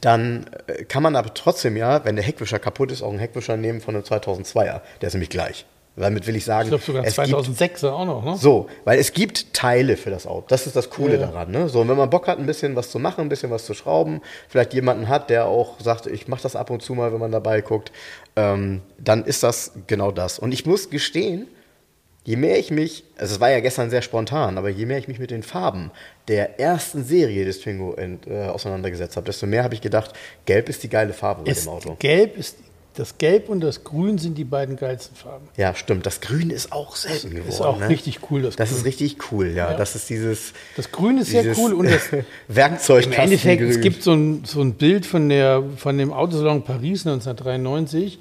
dann äh, kann man aber trotzdem ja, wenn der Heckwischer kaputt ist, auch einen Heckwischer nehmen von einem 2002er. Der ist nämlich gleich. Damit will ich sagen, Ich glaube sogar es gibt 2006 auch noch, ne? so, weil es gibt Teile für das Auto. Das ist das Coole Ja. daran. Ne? So, und wenn man Bock hat, ein bisschen was zu machen, ein bisschen was zu schrauben, vielleicht jemanden hat, der auch sagt, ich mache das ab und zu mal, wenn man dabei guckt, ähm, dann ist das genau das. Und ich muss gestehen, je mehr ich mich, also es war ja gestern sehr spontan, aber je mehr ich mich mit den Farben der ersten Serie des Twingo ent, äh, auseinandergesetzt habe, desto mehr habe ich gedacht, Gelb ist die geile Farbe bei Ist dem Auto. Gelb ist, das Gelb und das Grün sind die beiden geilsten Farben. Ja, stimmt. Das Grün ist auch selten geworden. Ist auch ne? richtig cool, das Das ist richtig cool, ja. Ja. Das ist dieses. Das Grün ist sehr cool und das, [laughs] Werkzeug. Im Endeffekt, es gibt so ein, so ein Bild von, der, von dem Autosalon Paris 1993,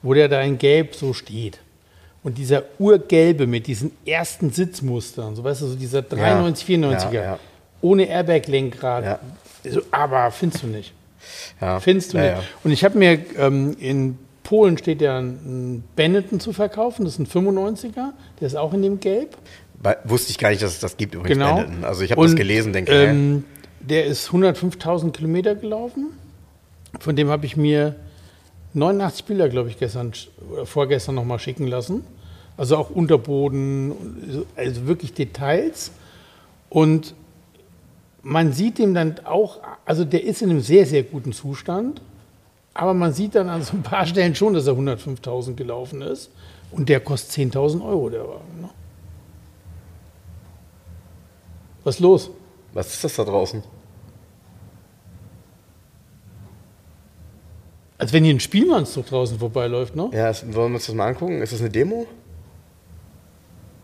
wo der da in Gelb so steht. Und dieser Urgelbe mit diesen ersten Sitzmustern, so weißt du, so dieser 93, 94er, Ja, ja. ohne Airbag-Lenkrad. Ja. So, aber findest du nicht. Findest du nicht. Und ich habe mir in in Polen steht ja ein Benetton zu verkaufen, das ist ein 95er, der ist auch in dem Gelb. Bei- Wusste ich gar nicht, dass es das gibt übrigens. Genau. Benetton. Also ich habe das gelesen, denke, hä? ähm, der ist 105.000 Kilometer gelaufen. Von dem habe ich mir 89 Bilder, glaube ich, gestern oder vorgestern noch mal schicken lassen. Also auch Unterboden, also wirklich Details. Und man sieht ihm dann auch, also der ist in einem sehr, sehr guten Zustand. Aber man sieht dann an so ein paar Stellen schon, dass er 105.000 gelaufen ist. Und der kostet 10.000 Euro, der Wagen. Ne? Was ist los? Was ist das da draußen? Als wenn hier ein Spielmannszug draußen vorbeiläuft, ne? Ja, es, wollen wir uns das mal angucken? Ist das eine Demo?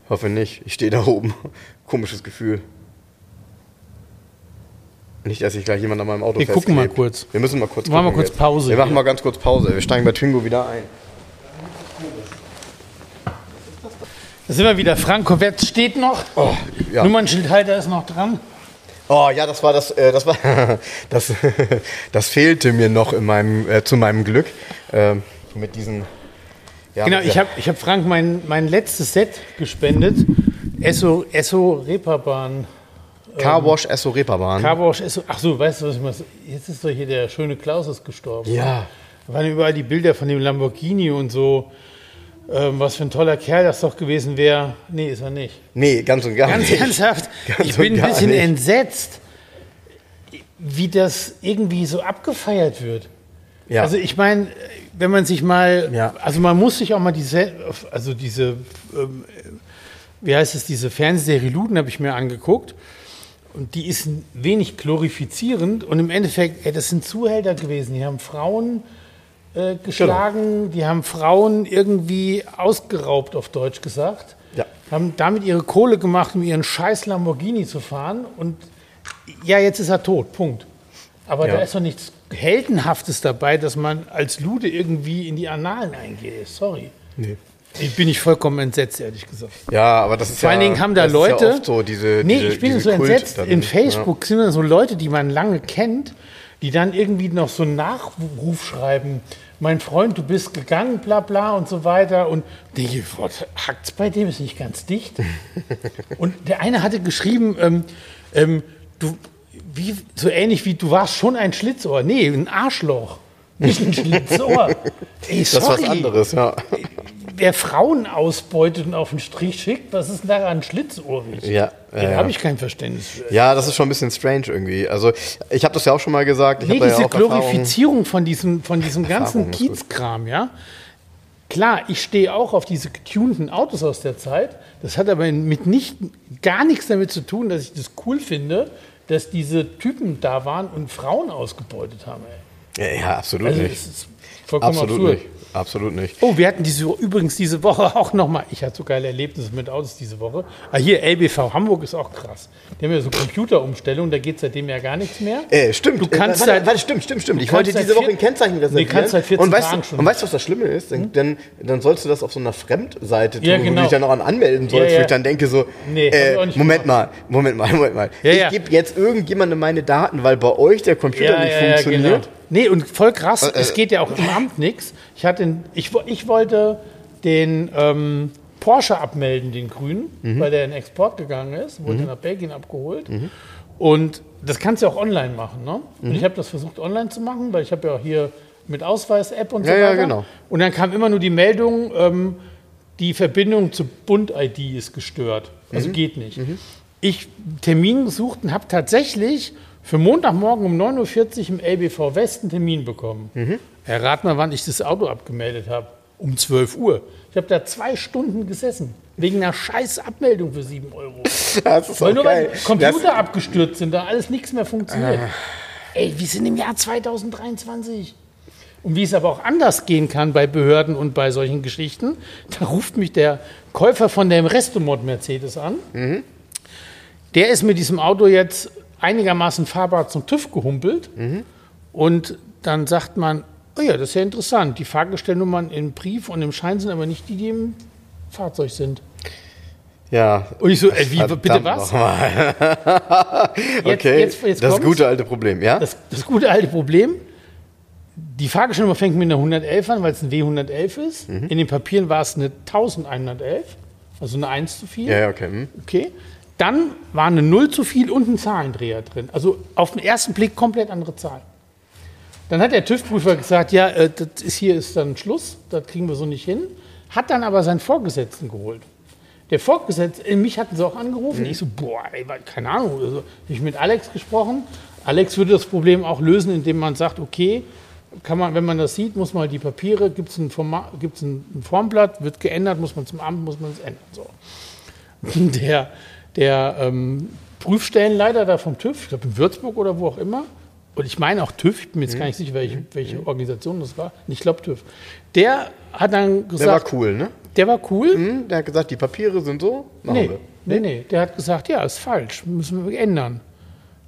Hoffe nicht. Ich stehe da oben. [laughs] Komisches Gefühl. Nicht, dass sich gleich jemand an meinem Auto Wir gucken mal kurz. Wir müssen mal kurz Machen wir kurz Pause Wir machen hier. mal ganz kurz Pause. Wir steigen bei Twingo wieder ein. Da sind wir wieder. Frank Corvette steht noch. Oh, ja. Nummernschildhalter ist noch dran. Oh ja, das war das, äh, das war, [laughs] das, [laughs] das fehlte mir noch in meinem, äh, zu meinem Glück ähm, mit diesen. Ja, Genau, ich habe ich hab Frank mein, mein letztes Set gespendet. Esso, Esso Reeperbahn. Carwash Esso Reeperbahn. Carwash Esso. Ach so, weißt du, was ich mal. Jetzt ist doch hier der schöne Klaus ist gestorben. Ja. Da waren überall die Bilder von dem Lamborghini und so. Ähm, was für ein toller Kerl das doch gewesen wäre. Nee, ist er nicht. Nee, ganz und gar Ganz nicht. ernsthaft, [laughs] Ganz ich bin ein bisschen nicht. entsetzt, wie das irgendwie so abgefeiert wird. Ja. Also ich meine, wenn man sich mal, Ja. also man muss sich auch mal diese, also diese, ähm, wie heißt es, diese Fernsehserie Luden habe ich mir angeguckt und die ist wenig glorifizierend und im Endeffekt, ey, das sind Zuhälter gewesen, die haben Frauen äh, geschlagen, die haben Frauen irgendwie ausgeraubt, auf Deutsch gesagt, Ja. haben damit ihre Kohle gemacht, um ihren scheiß Lamborghini zu fahren und ja, jetzt ist er tot, Punkt. Aber Ja. da ist doch nichts Heldenhaftes dabei, dass man als Lude irgendwie in die Annalen eingeht. Sorry. Nee. Ich bin nicht vollkommen entsetzt, ehrlich gesagt. Ja, aber das ist Vor ja, allen Dingen haben da Leute. Ja so diese, nee, diese, ich bin so Kult entsetzt. dann, In Facebook sind da so Leute, die man lange kennt, die dann irgendwie noch so einen Nachruf schreiben. Mein Freund, du bist gegangen, bla bla und so weiter. Und denke, was hackt's bei dem? Ist nicht ganz dicht. [laughs] und der eine hatte geschrieben, ähm, ähm, du, wie, so ähnlich wie du warst schon ein Schlitzohr. Nee, ein Arschloch. Nicht ein [laughs] Schlitzohr. Ey, Das ist sorry. was anderes, ja. Wer Frauen ausbeutet und auf den Strich schickt, was ist denn daran schlitzohrig? Ja, Da ja, habe ich kein Verständnis für. Ja, das ist schon ein bisschen strange irgendwie. Also, ich habe das ja auch schon mal gesagt. Ich Nee, da diese ja Glorifizierung von diesem, von diesem ganzen. Kiezkram, ja. Klar, ich stehe auch auf diese getunten Autos aus der Zeit. Das hat aber mit nicht, gar nichts damit zu tun, dass ich das cool finde, dass diese Typen da waren und Frauen ausgebeutet haben. Ey. Ja, ja absolut Also nicht. das ist vollkommen Absolut absurd. nicht. Absolut nicht. Oh, wir hatten diese, übrigens diese Woche [laughs] auch nochmal, ich hatte so geile Erlebnisse mit Autos diese Woche. Ah, hier, LBV Hamburg ist auch krass. Die haben ja so Computerumstellung, da geht seitdem ja gar nichts mehr. Äh, stimmt. Du kannst äh, warte, warte, stimmt, stimmt, stimmt. Ich wollte diese Woche ein Kennzeichen reservieren. kannst seit 14 und weißt, Tagen schon. und weißt du, was das Schlimme ist? Dann, dann, dann sollst du das auf so einer Fremdseite tun, Ja, wo genau. du dich dann auch an anmelden sollst, Ja, wo ja. ich dann denke so, Nee, äh, Moment gemacht. mal, Moment mal, Moment mal. Ich gebe jetzt irgendjemandem meine Daten, weil bei euch der Computer nicht funktioniert. genau. Nee, und voll krass, Äh, es geht ja auch im Amt nichts. Ich, hatte, ich, ich wollte den ähm, Porsche abmelden, den grünen, Mhm. weil der in Export gegangen ist, wurde nach Belgien abgeholt. Und das kannst du auch online machen. Ne? Und Mhm. ich habe das versucht online zu machen, weil ich habe ja auch hier mit Ausweis-App und so Ja, ja, weiter. genau. Und dann kam immer nur die Meldung, ähm, die Verbindung zu Bund-ID ist gestört. Mhm. Also geht nicht. Ich Termin gesucht und habe tatsächlich für Montagmorgen um 9.40 Uhr im LBV West einen Termin bekommen. Mhm. Errat mal, wann ich das Auto abgemeldet habe. Um 12 Uhr. Ich habe da zwei Stunden gesessen. Wegen einer scheiß Abmeldung für 7 Euro. [laughs] Das ist Weil nur geil. weil Computer abgestürzt sind, da alles nichts mehr funktioniert. Ah. Ey, wir sind im Jahr 2023. Und wie es aber auch anders gehen kann bei Behörden und bei solchen Geschichten, da ruft mich der Käufer von dem Restomod Mercedes an. Mhm. Der ist mit diesem Auto jetzt einigermaßen fahrbar zum TÜV gehumpelt. Mhm. Und dann sagt man, oh ja, das ist ja interessant. Die Fahrgestellnummern im Brief und im Schein sind aber nicht die, die im Fahrzeug sind. Ja. Und ich so, ey, wie, bitte was? [laughs] Jetzt, Okay, jetzt, jetzt das gute alte Problem, ja? Das, das gute alte Problem, die Fahrgestellnummer fängt mit einer 111 an, weil es ein W111 ist. Mhm. In den Papieren war es eine 1111, also eine 1 zu viel. ja, okay. Hm. Okay. Dann war eine 0 zu viel und ein Zahlendreher drin. Also auf den ersten Blick komplett andere Zahl. Dann hat der TÜV-Prüfer gesagt, ja, äh, das ist, hier ist dann Schluss, das kriegen wir so nicht hin. Hat dann aber seinen Vorgesetzten geholt. Der Vorgesetzte, äh, mich hatten sie auch angerufen. Ich so, boah, ey, keine Ahnung. Also, ich mit Alex gesprochen. Alex würde das Problem auch lösen, indem man sagt, okay, kann man, wenn man das sieht, muss man die Papiere, gibt es ein, ein Formblatt, wird geändert, muss man zum Amt, muss man es ändern. So. [laughs] Der, der ähm, Prüfstellenleiter da vom TÜV, ich glaube in Würzburg oder wo auch immer, und ich meine auch TÜV, ich bin jetzt gar nicht sicher, welche, welche Organisation das war, ich glaube TÜV, der hat dann Der war gesagt, cool, ne? der war cool, Hm, Der hat gesagt, die Papiere sind so. Nee, wir. nee, nee. Der hat gesagt, ja, ist falsch, müssen wir ändern.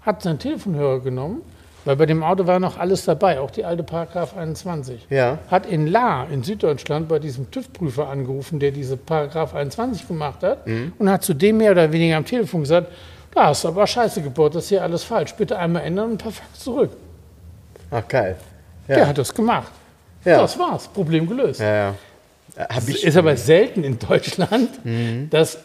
Hat seinen Telefonhörer genommen, weil bei dem Auto war noch alles dabei, auch die alte Paragraph 21. Ja. Hat in La in Süddeutschland bei diesem TÜV-Prüfer angerufen, der diese Paragraph 21 gemacht hat Mhm. und hat zu dem mehr oder weniger am Telefon gesagt, da hast du aber Scheiße gebaut, das ist hier alles falsch. Bitte einmal ändern und ein paar Fax zurück. Ach, geil. Der Ja, hat das gemacht. ja. Das war's, Problem gelöst. ja, ja. Äh, ist aber selten in Deutschland, Mhm. dass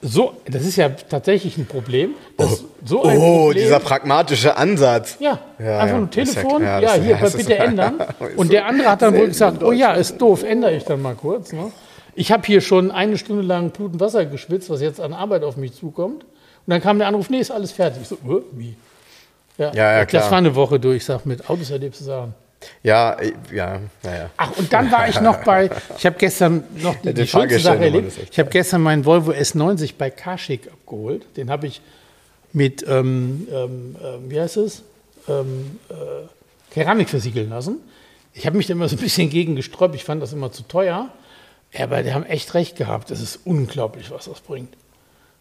so, das ist ja tatsächlich ein Problem, dass so ein oh, Problem, dieser pragmatische Ansatz. ja, Ja, einfach ja. Das Telefon, ja, ja, das- hier, das bitte ändern. [laughs] Und der andere hat dann wohl gesagt, oh ja, ist doof, ändere ich dann mal kurz. Ne? Ich habe hier schon eine Stunde lang Blut und Wasser geschwitzt, was jetzt an Arbeit auf mich zukommt. Und dann kam der Anruf, nee, ist alles fertig. Ich so, "Hä, wie? Ja, Ja, ja, das klar. war eine Woche durch. Ich sag, mit Autos erlebst du Sachen. Ja, ja, naja. Ach, und dann war ich noch bei, ich habe gestern noch [laughs] die, die schönste Sache erlebt. Ich habe gestern meinen Volvo S90 bei Carchick abgeholt. Den habe ich mit, ähm, ähm, ähm, wie heißt es, ähm, äh, Keramik versiegeln lassen. Ich habe mich da immer so ein bisschen gegen gesträubt. Ich fand das immer zu teuer. Ja, aber die haben echt recht gehabt. Es ist unglaublich, was das bringt.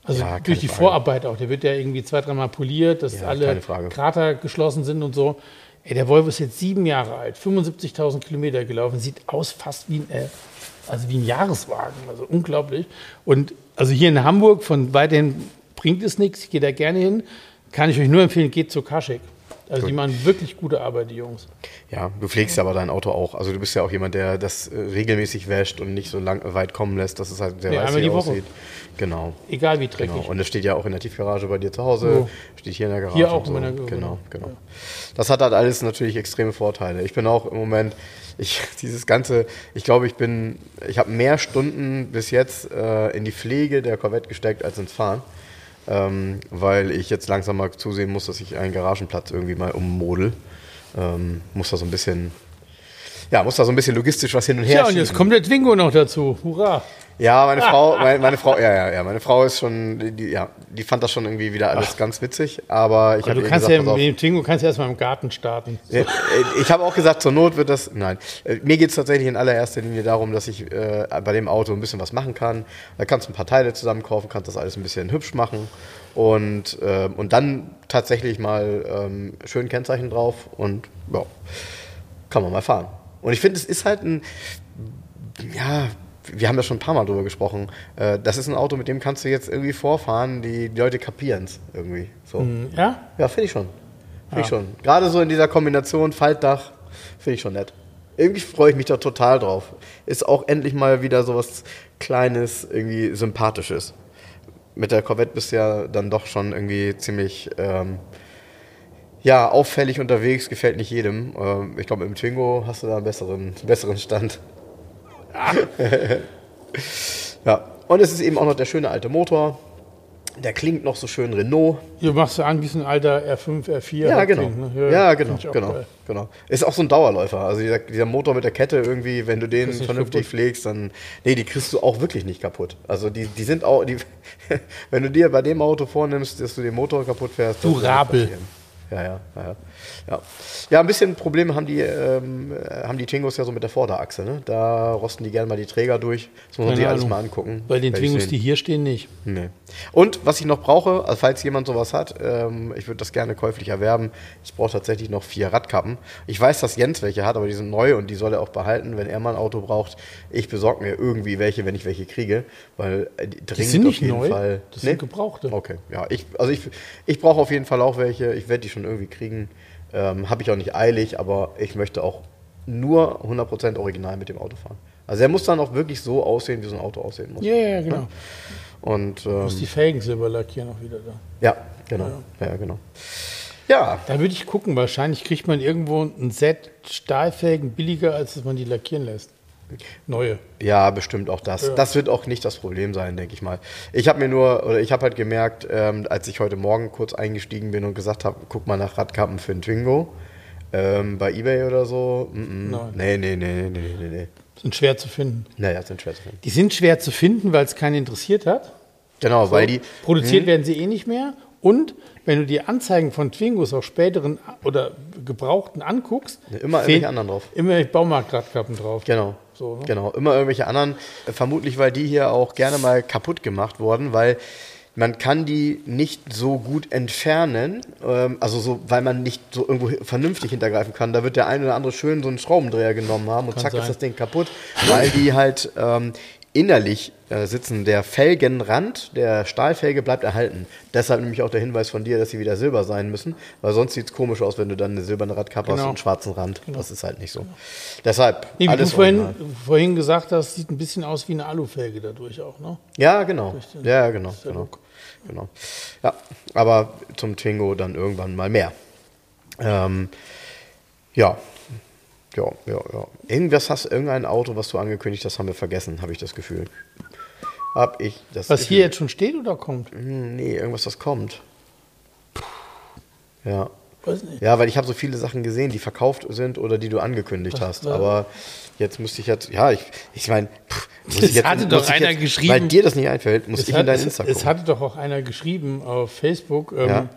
Also Ja, durch die Frage. Vorarbeit auch. Der wird ja irgendwie zwei, dreimal poliert, dass Ja, alle. Krater geschlossen sind und so. Ey, der Volvo ist jetzt sieben Jahre alt, 75.000 Kilometer gelaufen, sieht aus fast wie ein, äh, also wie ein Jahreswagen, also unglaublich. Und also hier in Hamburg, von weiterhin bringt es nichts, ich gehe da gerne hin, kann ich euch nur empfehlen, geht zu Kaschek. Also die machen wirklich gute Arbeit, die Jungs. Ja, du pflegst aber dein Auto auch. Also du bist ja auch jemand, der das äh, regelmäßig wäscht und nicht so lang, weit kommen lässt, dass es halt sehr Nee, weiß die Woche. aussieht. Genau. Egal wie dreckig. Genau. Und es steht ja auch in der Tiefgarage bei dir zu Hause, So. steht hier in der Garage. Hier auch so. in meiner Garage, Genau, genau. genau. Das hat halt alles natürlich extreme Vorteile. Ich bin auch im Moment, ich, [laughs] dieses ganze, ich glaube, ich bin, ich habe mehr Stunden bis jetzt äh, in die Pflege der Corvette gesteckt als ins Fahren. Ähm, weil ich jetzt langsam mal zusehen muss, dass ich einen Garagenplatz irgendwie mal ummodel. Ähm, muss da so ein bisschen, ja, muss da so ein bisschen logistisch was hin und her Ja, und jetzt kommt der Twingo noch dazu. Hurra! Ja, meine [laughs] Frau, meine, meine Frau, ja, ja, ja, meine Frau ist schon, die- ja, die fand das schon irgendwie wieder alles ganz witzig, aber ich habe du kannst gesagt, ja mit dem Twingo kannst du erstmal im Garten starten. äh, äh, ich habe auch gesagt, zur Not wird das, nein, Äh, mir geht es tatsächlich in allererster Linie darum, dass ich äh, bei dem Auto ein bisschen was machen kann. Da kannst du ein paar Teile zusammen kaufen, kannst das alles ein bisschen hübsch machen und, äh, und dann tatsächlich mal ähm, schön Kennzeichen drauf und ja, kann man mal fahren. Und ich finde, es ist halt ein, ja, wir haben ja schon ein paar Mal drüber gesprochen. Äh, das ist ein Auto, mit dem kannst du jetzt irgendwie vorfahren, die, die Leute kapieren es irgendwie. So. Ja? Ja, finde ich schon. Finde ich schon. Gerade so in dieser Kombination Faltdach, finde ich schon nett. Irgendwie freue ich mich da total drauf. Ist auch endlich mal wieder so was Kleines, irgendwie Sympathisches. Mit der Corvette bist du ja dann doch schon irgendwie ziemlich ähm, ja, auffällig unterwegs, gefällt nicht jedem. Ähm, ich glaube, mit dem Twingo hast du da einen besseren, besseren Stand. [laughs] ja, und es ist eben auch noch der schöne alte Motor. Der klingt noch so schön Renault. Du machst du an wie so ein alter R5, R4. Ja, genau. klingt, ne? Ja, find genau, genau, geil. genau. Ist auch so ein Dauerläufer. Also dieser, dieser Motor mit der Kette irgendwie, wenn du den vernünftig kaputt. pflegst, dann, nee, die kriegst du auch wirklich nicht kaputt. Also die, die sind auch, die, [laughs] wenn du dir bei dem Auto vornimmst, dass du den Motor kaputt fährst, Durabel. passieren. Ja, ja, ja, ja. Ja, ein bisschen Probleme haben die, ähm, äh, haben die Twingos ja so mit der Vorderachse. Ne? Da rosten die gerne mal die Träger durch. Das muss man Keine sich alles mal angucken. Bei den Twingos, die hier stehen, nicht. Nee. Und was ich noch brauche, also falls jemand sowas hat, ähm, ich würde das gerne käuflich erwerben. Ich brauche tatsächlich noch vier Radkappen. Ich weiß, dass Jens welche hat, aber die sind neu und die soll er auch behalten, wenn er mal ein Auto braucht. Ich besorge mir irgendwie welche, wenn ich welche kriege, weil äh, die dringend sind auf nicht jeden neu, Fall. das sind gebrauchte. Okay, ja, ich, also ich, ich brauche auf jeden Fall auch welche. Ich werde die schon irgendwie kriegen. Ähm, Habe ich auch nicht eilig, aber ich möchte auch nur 100% original mit dem Auto fahren. Also er muss dann auch wirklich so aussehen, wie so ein Auto aussehen muss. Ja, ja, genau. Und Du ähm, musst die Felgen silber lackieren auch wieder da. ja, genau. Ja, genau. Ja, Da würde ich gucken, wahrscheinlich kriegt man irgendwo ein Set Stahlfelgen billiger, als dass man die lackieren lässt. Neue. ja, bestimmt auch das. Ja. Das wird auch nicht das Problem sein, denke ich mal. Ich habe mir nur, oder ich habe halt gemerkt, ähm, als ich heute Morgen kurz eingestiegen bin und gesagt habe, guck mal nach Radkappen für einen Twingo, ähm, bei Ebay oder so. Mm -mm. Nein. Nee, nee, nee, nee, nee, nee, nee. Sind schwer zu finden. Naja, sind schwer zu finden. Die sind schwer zu finden, weil es keinen interessiert hat. Genau, weil die. Produziert werden sie eh nicht mehr. Und wenn du die Anzeigen von Twingos auch späteren oder gebrauchten anguckst, Ja, immer irgendwelche anderen drauf. Immer Baumarktradkappen drauf. Genau. So, ne? Genau. Immer irgendwelche anderen. Äh, Vermutlich, weil die hier auch gerne mal kaputt gemacht wurden, weil man kann die nicht so gut entfernen, ähm, also so, weil man nicht so irgendwo vernünftig hintergreifen kann. Da wird der eine oder andere schön so einen Schraubendreher genommen haben und Kann zack sein. ist das Ding kaputt, weil die halt ähm, innerlich äh, sitzen. Der Felgenrand der Stahlfelge bleibt erhalten. Deshalb nämlich auch der Hinweis von dir, dass sie wieder silber sein müssen, weil sonst sieht es komisch aus, wenn du dann eine silberne Radkappe hast Genau. und einen schwarzen Rand. Das ist halt nicht so. Deshalb Nee, wie alles du vorhin, original. vorhin gesagt hast, sieht ein bisschen aus wie eine Alufelge dadurch auch, ne? Ja, genau. den- Ja, genau. genau. Genau. Ja, aber zum Twingo dann irgendwann mal mehr. Ähm, ja, Ja, ja, ja. Irgendwas hast irgendein Auto, was du angekündigt hast, haben wir vergessen, habe ich das Gefühl. Hab ich das Was Gefühl. hier jetzt schon steht oder kommt? Hm, Nee, irgendwas, das kommt. Ja. Weiß nicht. Ja, weil ich habe so viele Sachen gesehen, die verkauft sind oder die du angekündigt hast. war- Aber jetzt müsste ich jetzt, ja, ich, ich meine, Das hatte doch einer geschrieben. Weil dir das nicht einfällt, muss Es, ich hat, in dein es, Insta es gucken. hatte doch auch einer geschrieben auf Facebook, ähm, Ja.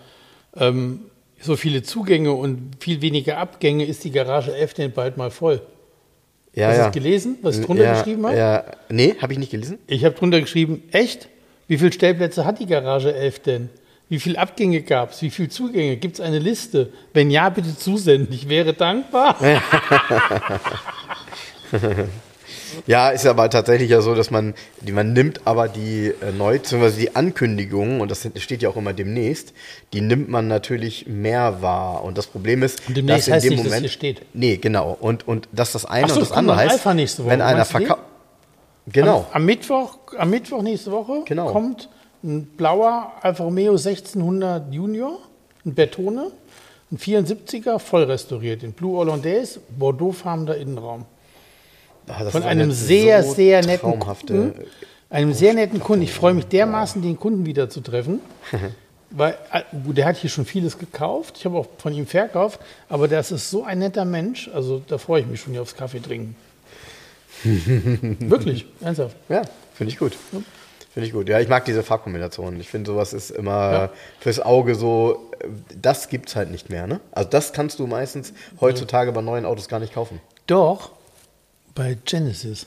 ähm, so viele Zugänge und viel weniger Abgänge ist die Garage 11 denn bald mal voll. ja, Hast du ja. es gelesen, was ich drunter ja, geschrieben habe? Ja, nee, habe ich nicht gelesen. Ich habe drunter geschrieben, echt? Wie viele Stellplätze hat die Garage 11 denn? Wie viele Abgänge gab es? Wie viele Zugänge? Gibt es eine Liste? Wenn ja, bitte zusenden. Ich wäre dankbar. [laughs] [laughs] Ja, ist aber tatsächlich ja so, dass man, die, man nimmt aber die äh, neu, beziehungsweise die Ankündigungen, und das steht ja auch immer demnächst, die nimmt man natürlich mehr wahr. Und das Problem ist, Und demnächst dass in heißt dem nicht, dass Moment. hier steht. Nee, genau. Und, und dass das eine so, und das andere heißt, Alpha nächste Woche. wenn einer verkauft. Genau. Am, am, Mittwoch, am Mittwoch nächste Woche Genau. kommt ein blauer Alfa Romeo 1600 Junior, ein Bertone, ein 74er, voll restauriert, in Blue Hollandaise, Bordeaux-farbener Innenraum. Ah, das Von einem sehr, so sehr netten. Kunden. Einem sehr netten Kunden. Ich freue mich dermaßen, den Kunden wieder zu treffen. [laughs] Weil, äh, der hat hier schon vieles gekauft. Ich habe auch von ihm verkauft. Aber das ist so ein netter Mensch. Also da freue ich mich schon hier aufs Kaffee trinken. [laughs] Wirklich, ernsthaft. Ja, finde ich gut. Finde ich gut. Ja, ich mag diese Farbkombination. Ich finde, sowas ist immer Ja. fürs Auge so, äh, das gibt's halt nicht mehr, ne? Also das kannst du meistens heutzutage bei neuen Autos gar nicht kaufen. Doch, bei Genesis.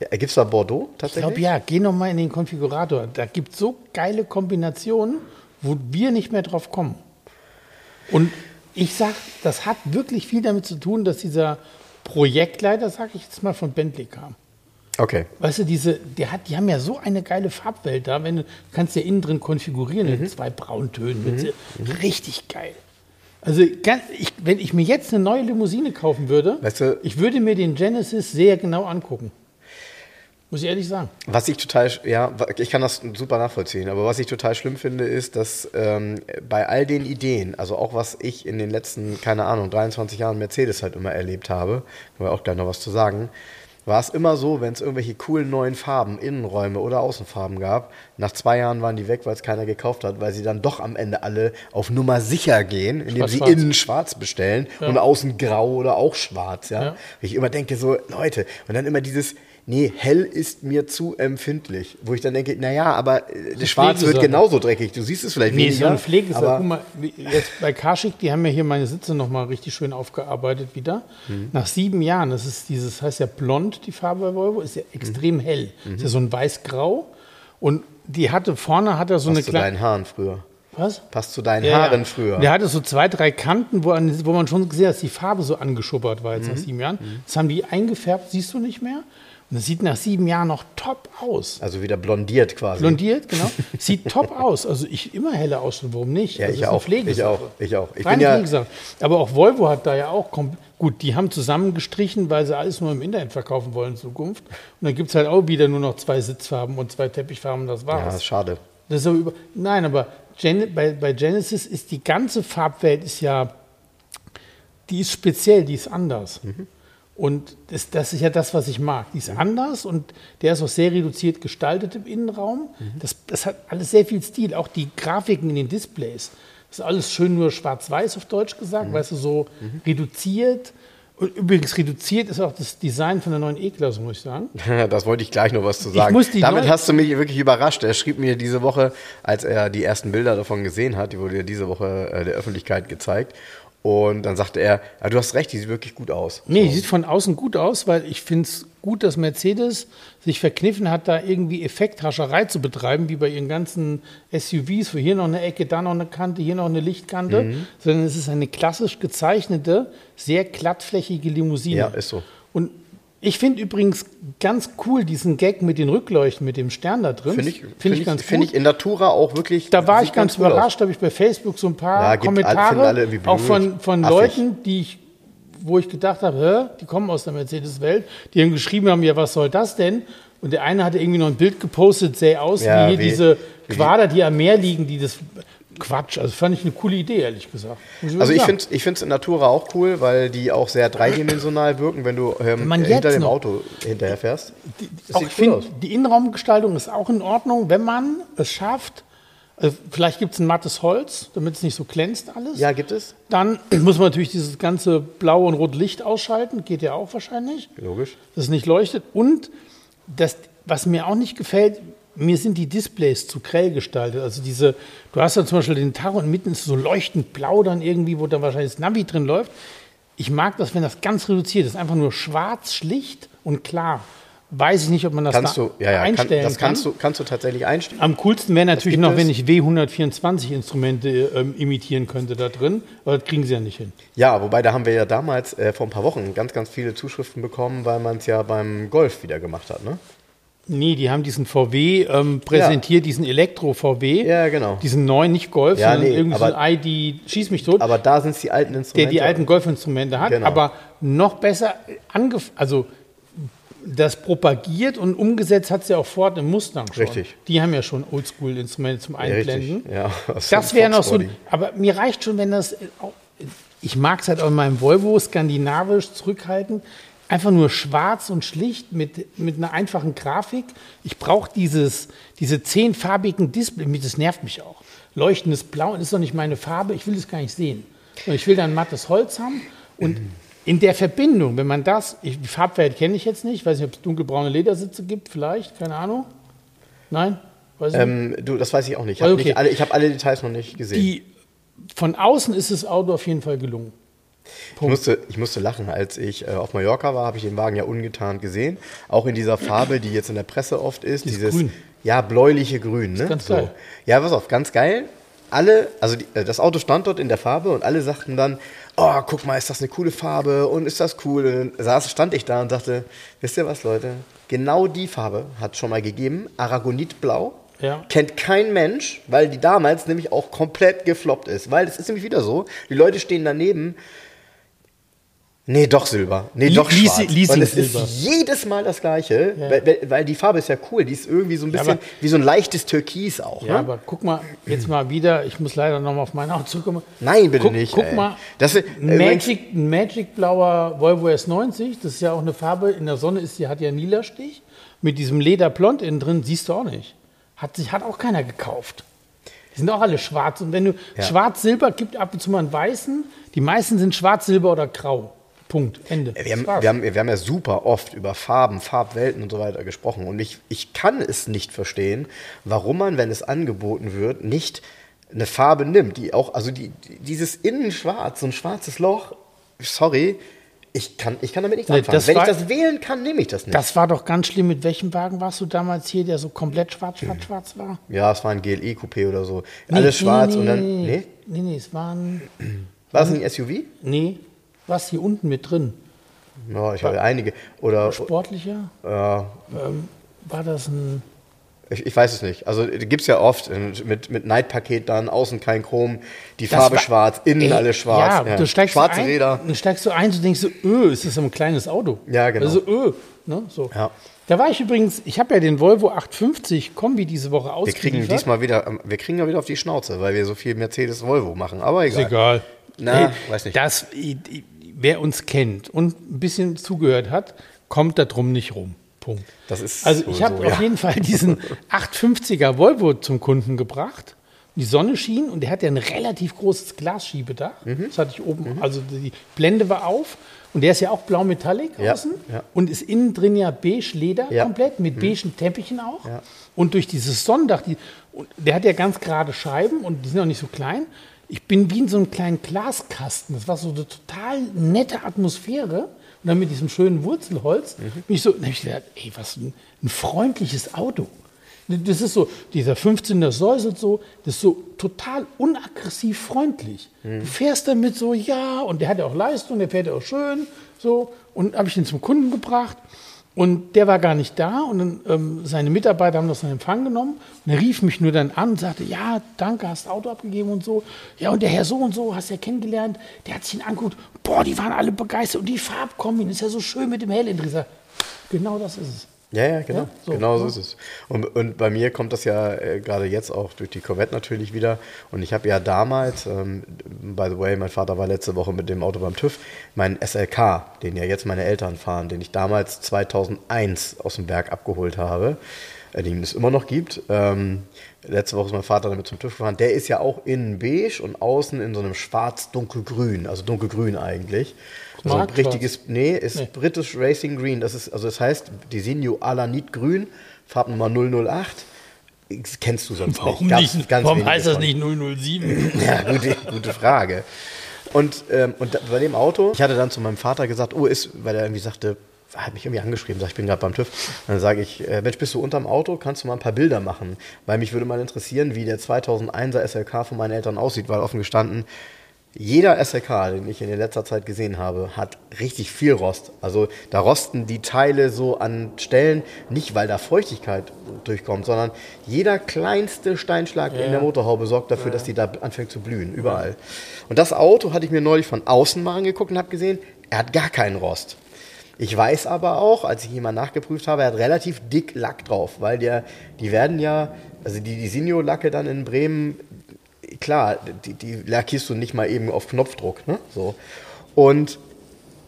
Ja, gibt's da Bordeaux Ich tatsächlich? glaube ja, geh noch mal in den Konfigurator. Da gibt es so geile Kombinationen, wo wir nicht mehr drauf kommen. Und ich sag, das hat wirklich viel damit zu tun, dass dieser Projektleiter, sag ich jetzt mal, von Bentley kam. Okay. Weißt du, diese, der hat, die haben ja so eine geile Farbwelt da, wenn du kannst ja innen drin konfigurieren Mhm. in zwei Brauntönen. Mit so- Richtig geil. Also ganz, ich, wenn ich mir jetzt eine neue Limousine kaufen würde, Weißt du- ich würde mir den Genesis sehr genau angucken. Muss ich ehrlich sagen. Was ich total, ja, ich kann das super nachvollziehen, aber was ich total schlimm finde, ist, dass ähm, bei all den Ideen, also auch was ich in den letzten, keine Ahnung, 23 Jahren Mercedes halt immer erlebt habe, können wir auch gleich noch was zu sagen, war es immer so, wenn es irgendwelche coolen neuen Farben, Innenräume oder Außenfarben gab, nach zwei Jahren waren die weg, weil es keiner gekauft hat, weil sie dann doch am Ende alle auf Nummer sicher gehen, indem sie Schwarz-Schwarz. innen schwarz bestellen und außen grau oder auch schwarz, ja. Ja. Ich immer denke so, Leute, und dann immer dieses, nee, hell ist mir zu empfindlich. Wo ich dann denke, naja, aber äh, das Schwarz wird genauso dreckig. Du siehst es vielleicht Nee, ist weniger. ja eine Pflegesache. aber Guck mal, jetzt bei Karschik, die haben ja hier meine Sitze nochmal richtig schön aufgearbeitet wieder. Mhm. Nach sieben Jahren, das ist dieses, heißt ja blond, die Farbe bei Volvo, ist ja extrem hell. Ist ja so ein weiß-grau. Und die hatte, vorne hat er so passt eine zu kleine. deinen Haaren früher. Was? Passt zu deinen Ja, Haaren früher. Der hatte so zwei, drei Kanten, wo, an, wo man schon gesehen hat, dass die Farbe so angeschubbert war jetzt Mhm. nach sieben Jahren. Das haben die eingefärbt, siehst du nicht mehr. Und das sieht nach sieben Jahren noch top aus. Also wieder blondiert quasi. Blondiert, genau. Sieht top aus. Also ich immer heller ausschauen, warum nicht? Ja, also ich ist eine auch. Ich auch. Ich auch. Ich bin ja. Aber auch Volvo hat da ja auch, gut, die haben zusammengestrichen, weil sie alles nur im Internet verkaufen wollen in Zukunft. Und dann gibt es halt auch wieder nur noch zwei Sitzfarben und zwei Teppichfarben, das ja, war's. ist schade. Das ist aber über, nein, aber Gen, bei, bei Genesis ist die ganze Farbwelt ist ja, die ist speziell, die ist anders. Und das, das ist ja das, was ich mag. Die ist anders und der ist auch sehr reduziert gestaltet im Innenraum. Das, das hat alles sehr viel Stil. Auch die Grafiken in den Displays. Das ist alles schön nur schwarz-weiß auf Deutsch gesagt, weißt du, so reduziert. Und übrigens reduziert ist auch das Design von der neuen E-Klasse, muss ich sagen. [laughs] Das wollte ich gleich noch was zu sagen. Damit hast du mich wirklich überrascht. Er schrieb mir diese Woche, als er die ersten Bilder davon gesehen hat, die wurde ja diese Woche äh, der Öffentlichkeit gezeigt. Und dann sagte er, ja, du hast recht, die sieht wirklich gut aus. Nee, die sieht von außen gut aus, weil ich finde es gut, dass Mercedes sich verkniffen hat, da irgendwie Effekthascherei zu betreiben, wie bei ihren ganzen SUVs, wo hier noch eine Ecke, da noch eine Kante, hier noch eine Lichtkante, Mhm. sondern es ist eine klassisch gezeichnete, sehr glattflächige Limousine. Ja, ist so. Und ich finde übrigens ganz cool diesen Gag mit den Rückleuchten, mit dem Stern da drin. Finde ich, Find find ich ganz find gut. ich in Natura auch wirklich. Da war ich ganz aus. überrascht, habe ich bei Facebook so ein paar Ja, Kommentare, auch von, von Affig. Leuten, die ich, wo ich gedacht habe, hä, die kommen aus der Mercedes-Welt, die haben geschrieben haben, ja, was soll das denn? Und der eine hatte irgendwie noch ein Bild gepostet, sähe aus Ja, wie hier wie- diese Quader, die am Meer liegen, die das Quatsch. Also fand ich eine coole Idee, ehrlich gesagt. Also ich finde ich es in Natura auch cool, weil die auch sehr dreidimensional wirken, wenn du ähm, Wenn man hinter dem Auto hinterher fährst. Das auch sieht ich cool die Innenraumgestaltung ist auch in Ordnung, wenn man es schafft. äh, Vielleicht gibt es ein mattes Holz, damit es nicht so glänzt alles. Ja, gibt es? Dann [clears throat] muss man natürlich dieses ganze blaue und rote Licht ausschalten. Geht ja auch wahrscheinlich, Logisch. dass es nicht leuchtet. Und das, was mir auch nicht gefällt, mir sind die Displays zu grell gestaltet. Also diese, du hast ja zum Beispiel den Tacho und mitten ist so leuchtend blau dann irgendwie, wo dann wahrscheinlich das Navi drin läuft. Ich mag das, wenn das ganz reduziert ist. Einfach nur schwarz, schlicht und klar. Weiß ich nicht, ob man das Kannst da du, ja, ja, kann, einstellen das kannst kann. du, kannst du tatsächlich einstellen. Am coolsten wäre natürlich noch, es. wenn ich W124-Instrumente ähm, imitieren könnte da drin, aber das kriegen sie ja nicht hin. Ja, wobei da haben wir ja damals äh, vor ein paar Wochen ganz, ganz viele Zuschriften bekommen, weil man es ja beim Golf wieder gemacht hat, ne? Nee, die haben diesen VW ähm, präsentiert, diesen Elektro-VW. Ja, genau. Diesen neuen, nicht Golf, Ja, sondern nee, irgendwie so ein ID, schieß mich tot, Aber da sind es die alten der Instrumente. die alten Golfinstrumente hat, Genau. aber noch besser angef also das propagiert und umgesetzt hat sie auch Ford im Mustang schon. Richtig. Die haben ja schon Oldschool-Instrumente zum ja, Einblenden. richtig. Ja, [laughs] Das wäre noch so, Fox-Body. aber mir reicht schon, wenn das, äh, ich mag es halt auch in meinem Volvo skandinavisch zurückhaltend, einfach nur schwarz und schlicht mit, mit einer einfachen Grafik. Ich brauche dieses, diese zehnfarbigen Display, das nervt mich auch. Leuchtendes Blau, ist doch nicht meine Farbe, ich will das gar nicht sehen. Ich will dann mattes Holz haben und in der Verbindung, wenn man das, ich, die Farbwelt kenne ich jetzt nicht, weiß nicht, ob es dunkelbraune Ledersitze gibt, vielleicht, keine Ahnung. Nein? Weiß. Ähm, du, das weiß ich auch nicht. Ich habe okay. alle, hab alle Details noch nicht gesehen. Die, von außen ist das Auto auf jeden Fall gelungen. Ich musste, ich musste lachen, als ich äh, auf Mallorca war, habe ich den Wagen ja ungetarnt gesehen. Auch in dieser Farbe, die jetzt in der Presse oft ist. Dieses dieses Grün. Ja, bläuliche Grün. Ne? ganz geil. Ja, pass auf, ganz geil. Alle, also die, äh, das Auto stand dort in der Farbe und alle sagten dann, oh, guck mal, ist das eine coole Farbe und ist das cool. Und saß, stand ich da und dachte, wisst ihr was, Leute? Genau die Farbe hat schon mal gegeben, Aragonitblau. Ja. Kennt kein Mensch, weil die damals nämlich auch komplett gefloppt ist. Weil es ist nämlich wieder so, die Leute stehen daneben, Nee, doch Silber. Nee, doch Leasing- schwarz. Und es Leasing-Silber. ist jedes Mal das Gleiche, Ja. weil, weil- die Farbe ist ja cool. Die ist irgendwie so ein Ja, bisschen aber- wie so ein leichtes Türkis auch. Ja, ne? aber guck mal, jetzt mal wieder, ich muss leider nochmal auf mein Auto zurückkommen. Nein, bitte guck, nicht, Guck ey. mal, Das ist- Magic, Magic blauer Volvo S90, das ist ja auch eine Farbe, in der Sonne ist, die hat ja einen lila Stich. Mit diesem Lederblond innen drin siehst du auch nicht. Hat, sich, hat auch keiner gekauft. Die sind auch alle schwarz. Und wenn du Ja. schwarz-silber gibt ab und zu mal einen weißen, die meisten sind schwarz, silber oder grau. Punkt. Ende. Wir haben, wir, haben, wir haben ja super oft über Farben, Farbwelten und so weiter gesprochen. Und ich, ich kann es nicht verstehen, warum man, wenn es angeboten wird, nicht eine Farbe nimmt, die auch, also die, die, dieses Innenschwarz, so ein schwarzes Loch, sorry, ich kann, ich kann damit nichts Nee, anfangen. wenn ich war- das wählen kann, nehme ich das nicht. Das war doch ganz schlimm. Mit welchem Wagen warst du damals hier, der so komplett schwarz, schwarz, schwarz war? ja, es war ein GLE-Coupé oder so. Alles schwarz und dann, nee, Nee, nee, es war ein, war es ein SUV? nee, was hier unten mit drin? Ja, ich habe einige. Oder, Sportlicher? ja, Ähm, war das ein, Ich, ich weiß es nicht. Also gibt es ja oft äh, mit, mit Night-Paket dann, außen kein Chrom, die Das Farbe war- schwarz, innen Ey, alles schwarz. Ja, du steigst Schwarze ein, Räder. Dann steigst du ein, du denkst so, öh, ist das so ein kleines Auto? Ja, genau. Also, öh, ne, so. Ja. Da war ich übrigens, ich habe ja den Volvo 850 Kombi diese Woche Wir ausgeliefert. kriegen diesmal wieder, ähm, wir kriegen ja wieder auf die Schnauze, weil wir so viel Mercedes-Volvo machen. Aber egal. Ist egal. Na, Ey, weiß nicht. Das, wer uns kennt und ein bisschen zugehört hat, kommt da drum nicht rum. Punkt. Das ist Also ich habe so, auf ja. jeden Fall diesen 850er Volvo zum Kunden gebracht. Die Sonne schien und der hat ja ein relativ großes Glasschiebedach. Mhm. Das hatte ich oben. Also die Blende war auf und der ist ja auch blau Metallic Ja, außen ja. und ist innen drin ja beige Leder Ja. Mhm. komplett mit beigen Teppichen auch. Ja. Und durch dieses Sonnendach, die, der hat ja ganz gerade Scheiben und die sind auch nicht so klein. Ich bin wie in so einem kleinen Glaskasten. Das war so eine total nette Atmosphäre. Und dann mit diesem schönen Wurzelholz Mhm. bin ich so, ich gedacht, ey, was ein, ein freundliches Auto. Das ist so, dieser 15er säuselt so, das ist so total unaggressiv freundlich. Mhm. Du fährst damit so, ja, und der hat ja auch Leistung, der fährt ja auch schön, so. Und habe ich ihn zum Kunden gebracht und der war gar nicht da und dann, ähm, seine Mitarbeiter haben das in Empfang genommen und er rief mich nur dann an und sagte, ja, danke, hast Auto abgegeben und so. Ja, und der Herr so und so, hast ja kennengelernt, der hat sich ihn angeguckt, boah, die waren alle begeistert und die Farbkombi, ist ja so schön mit dem Hell. Genau das ist es. Ja, ja, genau. Ja, so, genau so ist es. Und, und bei mir kommt das ja äh, gerade jetzt auch durch die Corvette natürlich wieder. Und ich habe ja damals, ähm, by the way, mein Vater war letzte Woche mit dem Auto beim TÜV, meinen SLK, den ja jetzt meine Eltern fahren, den ich damals 2001 aus dem Berg abgeholt habe, äh, den es immer noch gibt. Ähm, letzte Woche ist mein Vater damit zum TÜV gefahren. Der ist ja auch innen beige und außen in so einem schwarz-dunkelgrün, also dunkelgrün eigentlich. Also ein richtiges, nee, ist Nee. British Racing Green. Das ist, also das heißt, Designo Alanit Grün, Farbnummer 008. Das Kennst du sonst Warum, nicht? Gab's nicht, ganz warum heißt das nicht 007? [laughs] Ja, gute, gute Frage. Und, ähm, und bei dem Auto, ich hatte dann zu meinem Vater gesagt, oh, ist, weil er irgendwie sagte, hat mich irgendwie angeschrieben, sag, ich bin gerade beim TÜV. Dann sage ich, äh, Mensch, bist du unterm Auto? Kannst du mal ein paar Bilder machen? Weil mich würde mal interessieren, wie der 2001er SLK von meinen Eltern aussieht, weil offen gestanden, jeder SLK, den ich in der letzter Zeit gesehen habe, hat richtig viel Rost. Also da rosten die Teile so an Stellen, nicht weil da Feuchtigkeit durchkommt, sondern jeder kleinste Steinschlag in der Motorhaube sorgt dafür, dass die da anfängt zu blühen, überall. Und das Auto hatte ich mir neulich von außen mal angeguckt und habe gesehen, er hat gar keinen Rost. Ich weiß aber auch, als ich ihn mal nachgeprüft habe, er hat relativ dick Lack drauf, weil der, die werden ja, also die Disinio-Lacke dann in Bremen, klar, die, die lackierst du nicht mal eben auf Knopfdruck, ne? So. Und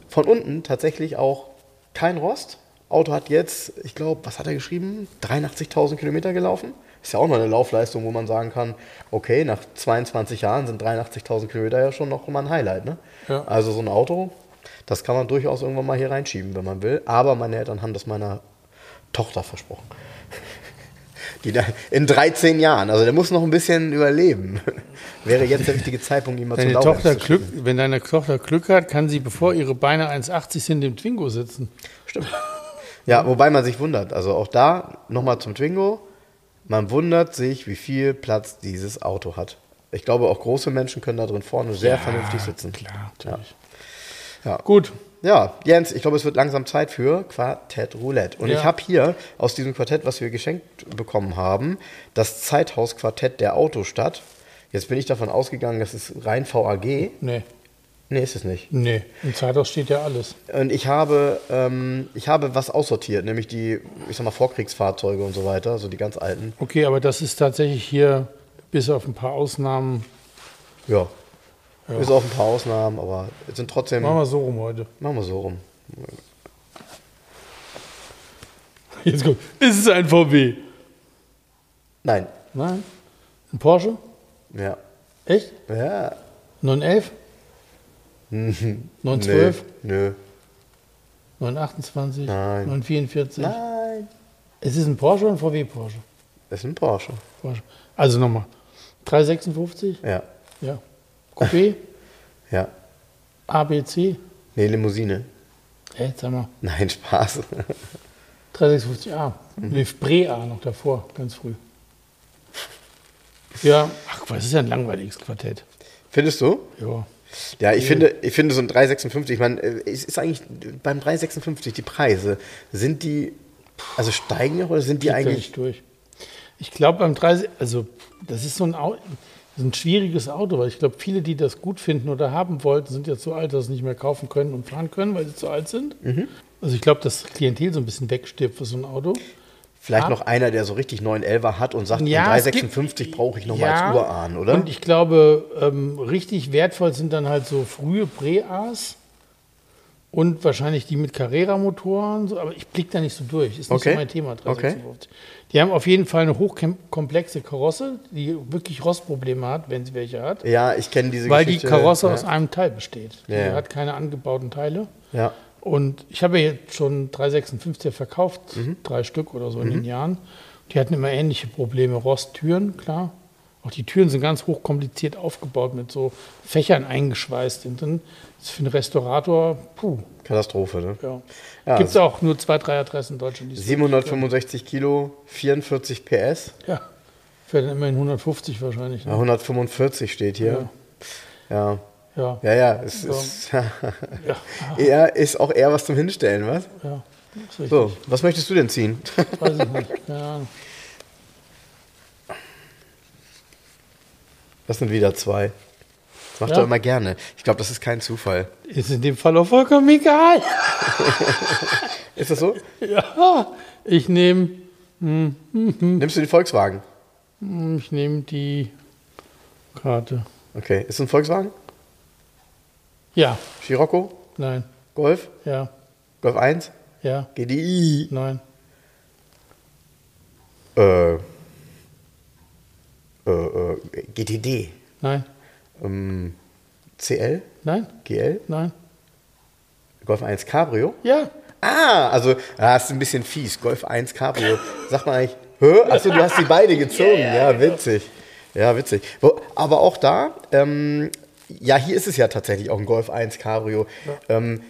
von unten tatsächlich auch kein Rost. Auto hat jetzt, ich glaube, was hat er geschrieben? 83.000 Kilometer gelaufen. Ist ja auch noch eine Laufleistung, wo man sagen kann, okay, nach 22 Jahren sind 83.000 Kilometer ja schon noch mal ein Highlight. Ne? Ja. Also so ein Auto, das kann man durchaus irgendwann mal hier reinschieben, wenn man will. Aber meine Eltern haben das meiner Tochter versprochen. [laughs] Die da in 13 Jahren, also der muss noch ein bisschen überleben. [laughs] Wäre jetzt der richtige Zeitpunkt, ihn mal Deine zum Laufen Tochter zu Glück, wenn deine Tochter Glück hat, kann sie, bevor ihre Beine 1,80 sind, im Twingo sitzen. Stimmt. Ja, wobei man sich wundert. Also auch da nochmal zum Twingo. Man wundert sich, wie viel Platz dieses Auto hat. Ich glaube, auch große Menschen können da drin vorne sehr vernünftig sitzen. Klar, natürlich. Ja. Gut. Ja, Jens, ich glaube, es wird langsam Zeit für Quartett Roulette. Und Ja. ich habe hier aus diesem Quartett, was wir geschenkt bekommen haben, das Zeithaus-Quartett der Autostadt. Jetzt bin ich davon ausgegangen, das ist rein VAG. Nee, Nee, ist es nicht. nee. Im Zeithaus steht ja alles. Und ich habe, ähm, ich habe was aussortiert, nämlich die, ich sag mal, Vorkriegsfahrzeuge und so weiter, so die ganz alten. Okay, aber das ist tatsächlich hier, bis auf ein paar Ausnahmen, Ja. Bis auf ein paar Ausnahmen, aber es sind trotzdem. machen wir so rum heute. machen wir so rum. Jetzt kommt, ist es ein VW? Nein. Nein? Ein Porsche? Ja. Echt? Ja. 911? 912? [laughs] Nö. Nö. 928? Nein. 944? Nein. Es ist ein Porsche oder ein VW Porsche? Das ist ein Porsche. Porsche. Also nochmal. 356? Ja. Ja. Coupé? Ja. ABC? Nee, Limousine. Hä, jetzt haben wir Nein, Spaß. 356A. Mhm. Nee, Bre-A noch davor, ganz früh. Ja, ach, was ist ja ein langweiliges Quartett. Findest du? Ja. Ja, ich finde, ich finde so ein 356, ich meine, äh, es ist eigentlich beim 356 die Preise, sind die, also steigen noch oder sind die er eigentlich, durch. Ich glaube beim 30, also das ist so ein, das ist ein schwieriges Auto, weil ich glaube, viele, die das gut finden oder haben wollten, sind jetzt so alt, dass sie nicht mehr kaufen können und fahren können, weil sie zu alt sind. Mhm. Also ich glaube, das Klientel so ein bisschen wegstirbt für so ein Auto. vielleicht Ah. noch einer, der so richtig 911er hat und sagt, Ja, ein es gibt- 356 brauche ich noch mal Ja, als Urahn, oder? Und ich glaube, ähm, richtig wertvoll sind dann halt so frühe Pre-As und wahrscheinlich die mit Carrera-Motoren. So, aber ich blicke da nicht so durch. Ist nicht Okay. so mein Thema. 356. Die haben auf jeden Fall eine hochkomplexe Karosse, die wirklich Rostprobleme hat, wenn sie welche hat. ja, ich kenne diese Weil die Geschichte. Karosse ja. aus einem Teil besteht. Die Ja, hat keine angebauten Teile. Ja. Und ich habe ja jetzt schon 356er verkauft, Mhm. drei Stück oder so in den Jahren. Die hatten immer ähnliche Probleme. Rosttüren, klar. Auch die Türen sind ganz hochkompliziert aufgebaut mit so Fächern eingeschweißt. hinten. drin. Das ist für einen Restaurator, puh, Katastrophe, ne? ja. Ja, Gibt es auch nur zwei, drei Adressen in Deutschland. die es 765 Kilo, 44 PS, Ja, für dann immerhin 150 wahrscheinlich. ja, Ne? 145 steht hier. Ja. Ja, Ja, ja, es So. ist, [laughs] ja, eher, ist auch eher was zum Hinstellen, was? ja. So, was möchtest du denn ziehen? Weiß ich nicht. Keine Ahnung. Das sind wieder zwei. Das macht Ja. er immer gerne. Ich glaube, das ist kein Zufall. Ist in dem Fall auch vollkommen egal. [laughs] Ist das so? Ja, ich nehme Nimmst du die Volkswagen? ich nehme die Karte. Okay. Ist es ein Volkswagen? Ja, Scirocco? nein, Golf? ja, Golf 1? ja, GDI? nein. Äh, äh, äh, GTD? Nein, Ähm, CL? nein, GL? nein. Golf 1 Cabrio? Ja, Ah, also, ah, ist ein bisschen fies. Golf 1 Cabrio. Sagt man eigentlich, hä? Achso, du hast die beide gezogen. Ja, witzig. Ja, witzig. Aber auch da, ähm, ja, hier ist es ja tatsächlich auch ein Golf 1 Cabrio. Ähm,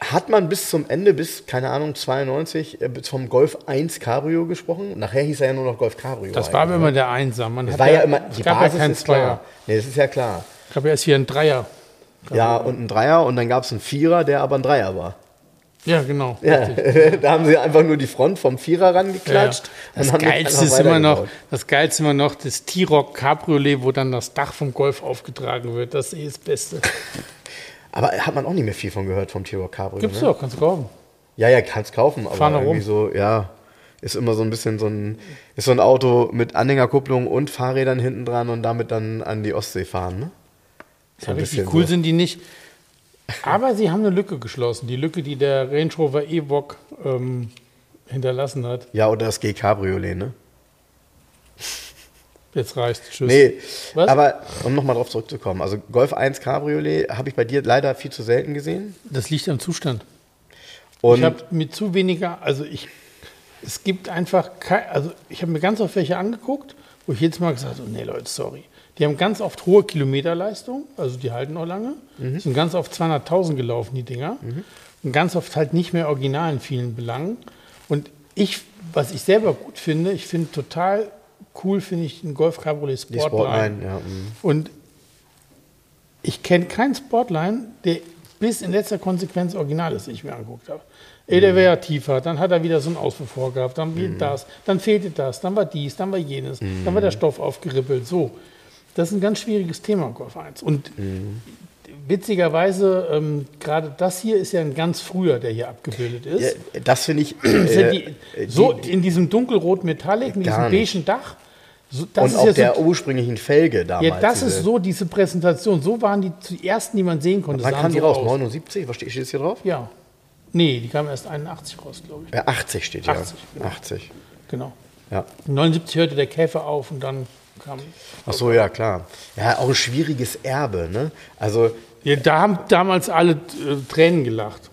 hat man bis zum Ende, bis, keine Ahnung, 92, äh, vom Golf 1 Cabrio gesprochen? Nachher hieß er ja nur noch Golf Cabrio. das war immer ne? der Einsam. Man Das war ja immer, die Basis ja ist klar. Nee, das ist ja klar. Ich habe erst hier einen Dreier. Ja, und ein Dreier und dann gab es einen Vierer, der aber ein Dreier war. Ja, genau. Ja, [laughs] da haben sie einfach nur die Front vom Vierer rangeklatscht. Ja. Das Geilste ist immer noch, das Geilste immer noch das T-Rock Cabriolet, wo dann das Dach vom Golf aufgetragen wird. Das ist eh das Beste. [laughs] Aber hat man auch nicht mehr viel von gehört vom T-Rock Cabrio. Gibt's ne? doch, kannst du kaufen. Ja, ja, kannst kaufen, aber Fahr da irgendwie so, ja, ist immer so ein bisschen so ein, ist so ein Auto mit Anhängerkupplung und Fahrrädern hinten dran und damit dann an die Ostsee fahren, ne? So Ja, ein richtig bisschen cool so. sind die nicht. Aber sie haben eine Lücke geschlossen. Die Lücke, die der Range Rover Evoque ähm, hinterlassen hat. Ja, oder das G-Cabriolet, ne? Jetzt reicht Tschüss. Nee, Was? aber um nochmal drauf zurückzukommen, also Golf 1 Cabriolet habe ich bei dir leider viel zu selten gesehen. Das liegt am Zustand. Und ich habe mir zu weniger, also ich, es gibt einfach, kei- also ich habe mir ganz oft welche angeguckt, wo ich jedes Mal gesagt habe, nee Leute, sorry. Die haben ganz oft hohe Kilometerleistung, also die halten auch lange, Mhm. sind ganz oft 200.000 gelaufen, die Dinger. Und ganz oft halt nicht mehr original in vielen Belangen. Und ich, was ich selber gut finde, ich finde total cool, finde ich einen Golf Cabriolet die Sportline. Sportline, ja. mm. Und ich kenne keinen Sportline, der bis in letzter Konsequenz original ist, den ich mir angeguckt habe. Ey, der wäre ja tiefer, dann hat er wieder so einen Auspuff vorgehabt, dann wieder das, dann fehlte das, dann war dies, dann war jenes, dann war der Stoff aufgerippelt. So, das ist ein ganz schwieriges Thema im Golf 1. Und witzigerweise, ähm, gerade das hier ist ja ein ganz früher, der hier abgebildet ist. ja das finde ich. Äh, die, die- so in diesem dunkelrot Metallic, mit diesem beigen Dach. So, das und ist auch ja so der ursprünglichen Felge damals. ja, das diese- ist so diese Präsentation. So waren die die ersten, die man sehen konnte. Wann kam die so raus? aus. 79? Was steht, steht das hier drauf? Ja. Nee, die kam erst 81 raus, glaube ich. Ja, 80 steht hier. 80, genau. 80. Genau. Ja. 79 hörte der Käfer auf und dann kam. Ach so, ja, klar. Ja, auch ein schwieriges Erbe, ne? Also, Ja, da haben damals alle äh, Tränen gelacht.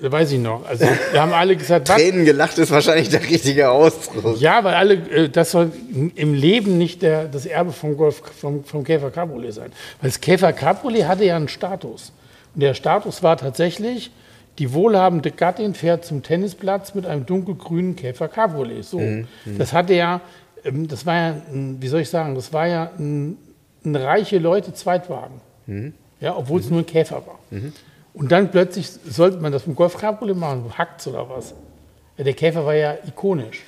Weiß ich noch. Also, [laughs] da haben alle gesagt, was? Tränen gelacht ist wahrscheinlich der richtige Ausdruck. Ja, weil alle, äh, das soll im Leben nicht der, das Erbe vom Golf, vom, vom Käfer Cabriolet sein. Weil das Käfer Cabriolet hatte ja einen Status. Und der Status war tatsächlich, die wohlhabende Gattin fährt zum Tennisplatz mit einem dunkelgrünen Käfer Cabriolet. So. Das hatte ja, das war ja, ein, wie soll ich sagen, das war ja ein, ein reiche Leute Zweitwagen. Ja, obwohl es nur ein Käfer war. Und dann plötzlich sollte man das mit Golf Cabriolet machen, hackt's oder was? Ja, der Käfer war ja ikonisch.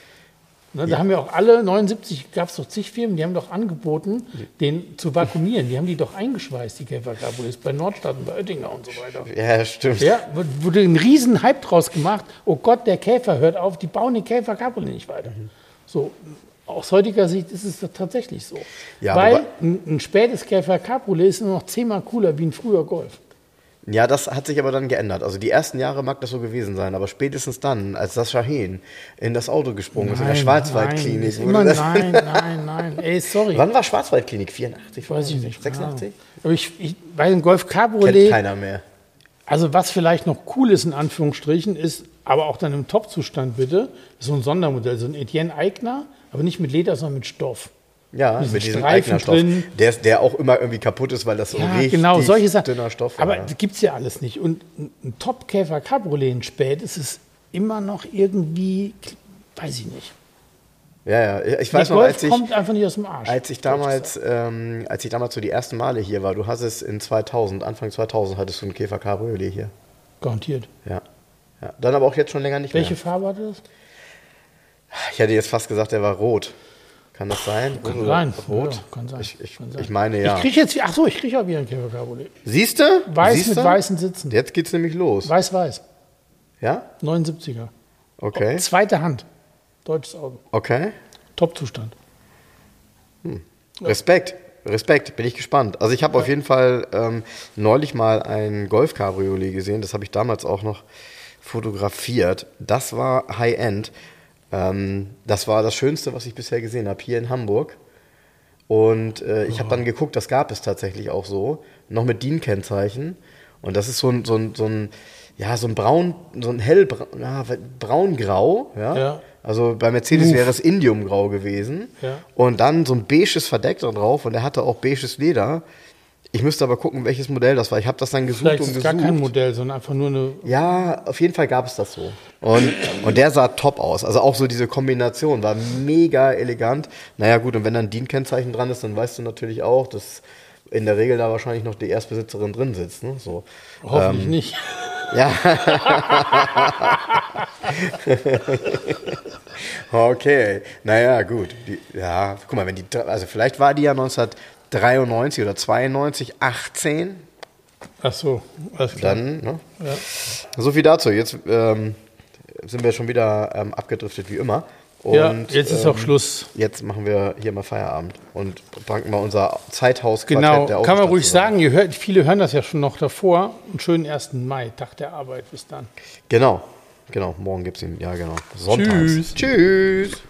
Ne, Da haben ja auch alle, 79 gab es doch zig Firmen, die haben doch angeboten, den zu vakuumieren. Die haben die doch eingeschweißt, die Käfer Cabriolets, bei Nordstadt und bei Oettinger und so weiter. Ja, stimmt. Ja, wurde ein riesen Hype draus gemacht. Oh Gott, der Käfer hört auf, die bauen den Käfer Cabriolet nicht weiter. So, aus heutiger Sicht ist es doch tatsächlich so. Ja, Weil ein, ein spätes Käfer Cabriolet ist nur noch zehnmal cooler wie ein früher Golf. Ja, das hat sich aber dann geändert. Also die ersten Jahre mag das so gewesen sein, aber spätestens dann, als das Shaheen in das Auto gesprungen ist, in der Schwarzwaldklinik. Nein, nein, nein, nein. [laughs] Ey, sorry. Wann war Schwarzwaldklinik? 84? Weiß ich nicht. 86? Aber ich, ich, bei dem Golf Kennt Cabriolet, keiner mehr. also was vielleicht noch cool ist, in Anführungsstrichen, ist, aber auch dann im Top-Zustand bitte, ist so ein Sondermodell, so ein Etienne Eigner, aber nicht mit Leder, sondern mit Stoff. Ja, mit diesem Streifen drin. Der, ist, der auch immer irgendwie kaputt ist, weil das so Ja, richtig genau, solche Sachen. dünner Stoff aber war. das gibt es ja alles nicht. Und ein, ein Top-Käfer Cabriolet in Spät ist es immer noch irgendwie, weiß ich nicht. Ja, ja. Ich Der weiß noch, Golf als ich, kommt einfach nicht aus dem Arsch. als ich damals, ähm, als ich damals so die ersten Male hier war, du hast es in 2000, Anfang 2000 hattest du einen Käfer Cabriolet hier. Garantiert. Ja. ja. Dann aber auch jetzt schon länger nicht Welche mehr. Farbe hatte das? Ich hätte jetzt fast gesagt, der war rot. Kann das sein? Kann Rot- sein. Rot? Ja, kann sein. Ich, ich, Kann sein. ich meine ja. Ich kriege jetzt, ach so, ich kriege auch wieder ein Käfer Cabriolet. Siehst du? Weiß Siehst mit weißen Sitzen. Jetzt geht's nämlich los. Weiß-Weiß. Ja? 79er. Okay. Zweite Hand. Deutsches Auto. Okay. Top-Zustand. Respekt. Respekt, bin ich gespannt. Also ich habe auf jeden Fall ähm, neulich mal ein Golf-Cabriolet gesehen, das habe ich damals auch noch fotografiert. Das war High-End. Ähm, das war das Schönste, was ich bisher gesehen habe, hier in Hamburg. Und äh, ich habe dann geguckt, das gab es tatsächlich auch so, noch mit DIN-Kennzeichen. Und das ist so ein, so ein, so ein, ja, so ein braun, so ein hellbraun, ja, braungrau, ja. Ja. Also bei Mercedes Uff. wäre es Indiumgrau gewesen. Ja. Und dann so ein beiges Verdeck da drauf und der hatte auch beiges Leder. Ich müsste aber gucken, welches Modell das war. Ich habe das dann gesucht Vielleicht und ist es gesucht. gar kein Modell, sondern einfach nur eine. Ja, auf jeden Fall gab es das so. Und, und der sah top aus. Also auch so diese Kombination war mega elegant. Naja, gut, und wenn dann DIN-Kennzeichen dran ist, dann weißt du natürlich auch, dass in der Regel da wahrscheinlich noch die Erstbesitzerin drin sitzt. Ne? So. Hoffentlich nicht. Ja. [laughs] okay. Naja, gut. Die, ja, guck mal, wenn die, also vielleicht war die ja 1993 oder 92, 18, Ach so, alles klar. dann, ne? Ja. So viel dazu. Jetzt ähm, sind wir schon wieder ähm, abgedriftet wie immer. Und, ja, jetzt ist ähm, auch Schluss. Jetzt machen wir hier mal Feierabend und packen mal unser Zeithaus Genau, der kann man ruhig zusammen. sagen. Ihr hört, viele hören das ja schon noch davor. Einen schönen 1. Mai, Tag der Arbeit. Bis dann. Genau, genau. Morgen gibt es ihn. Ja, genau. Sonntags. Tschüss. Tschüss.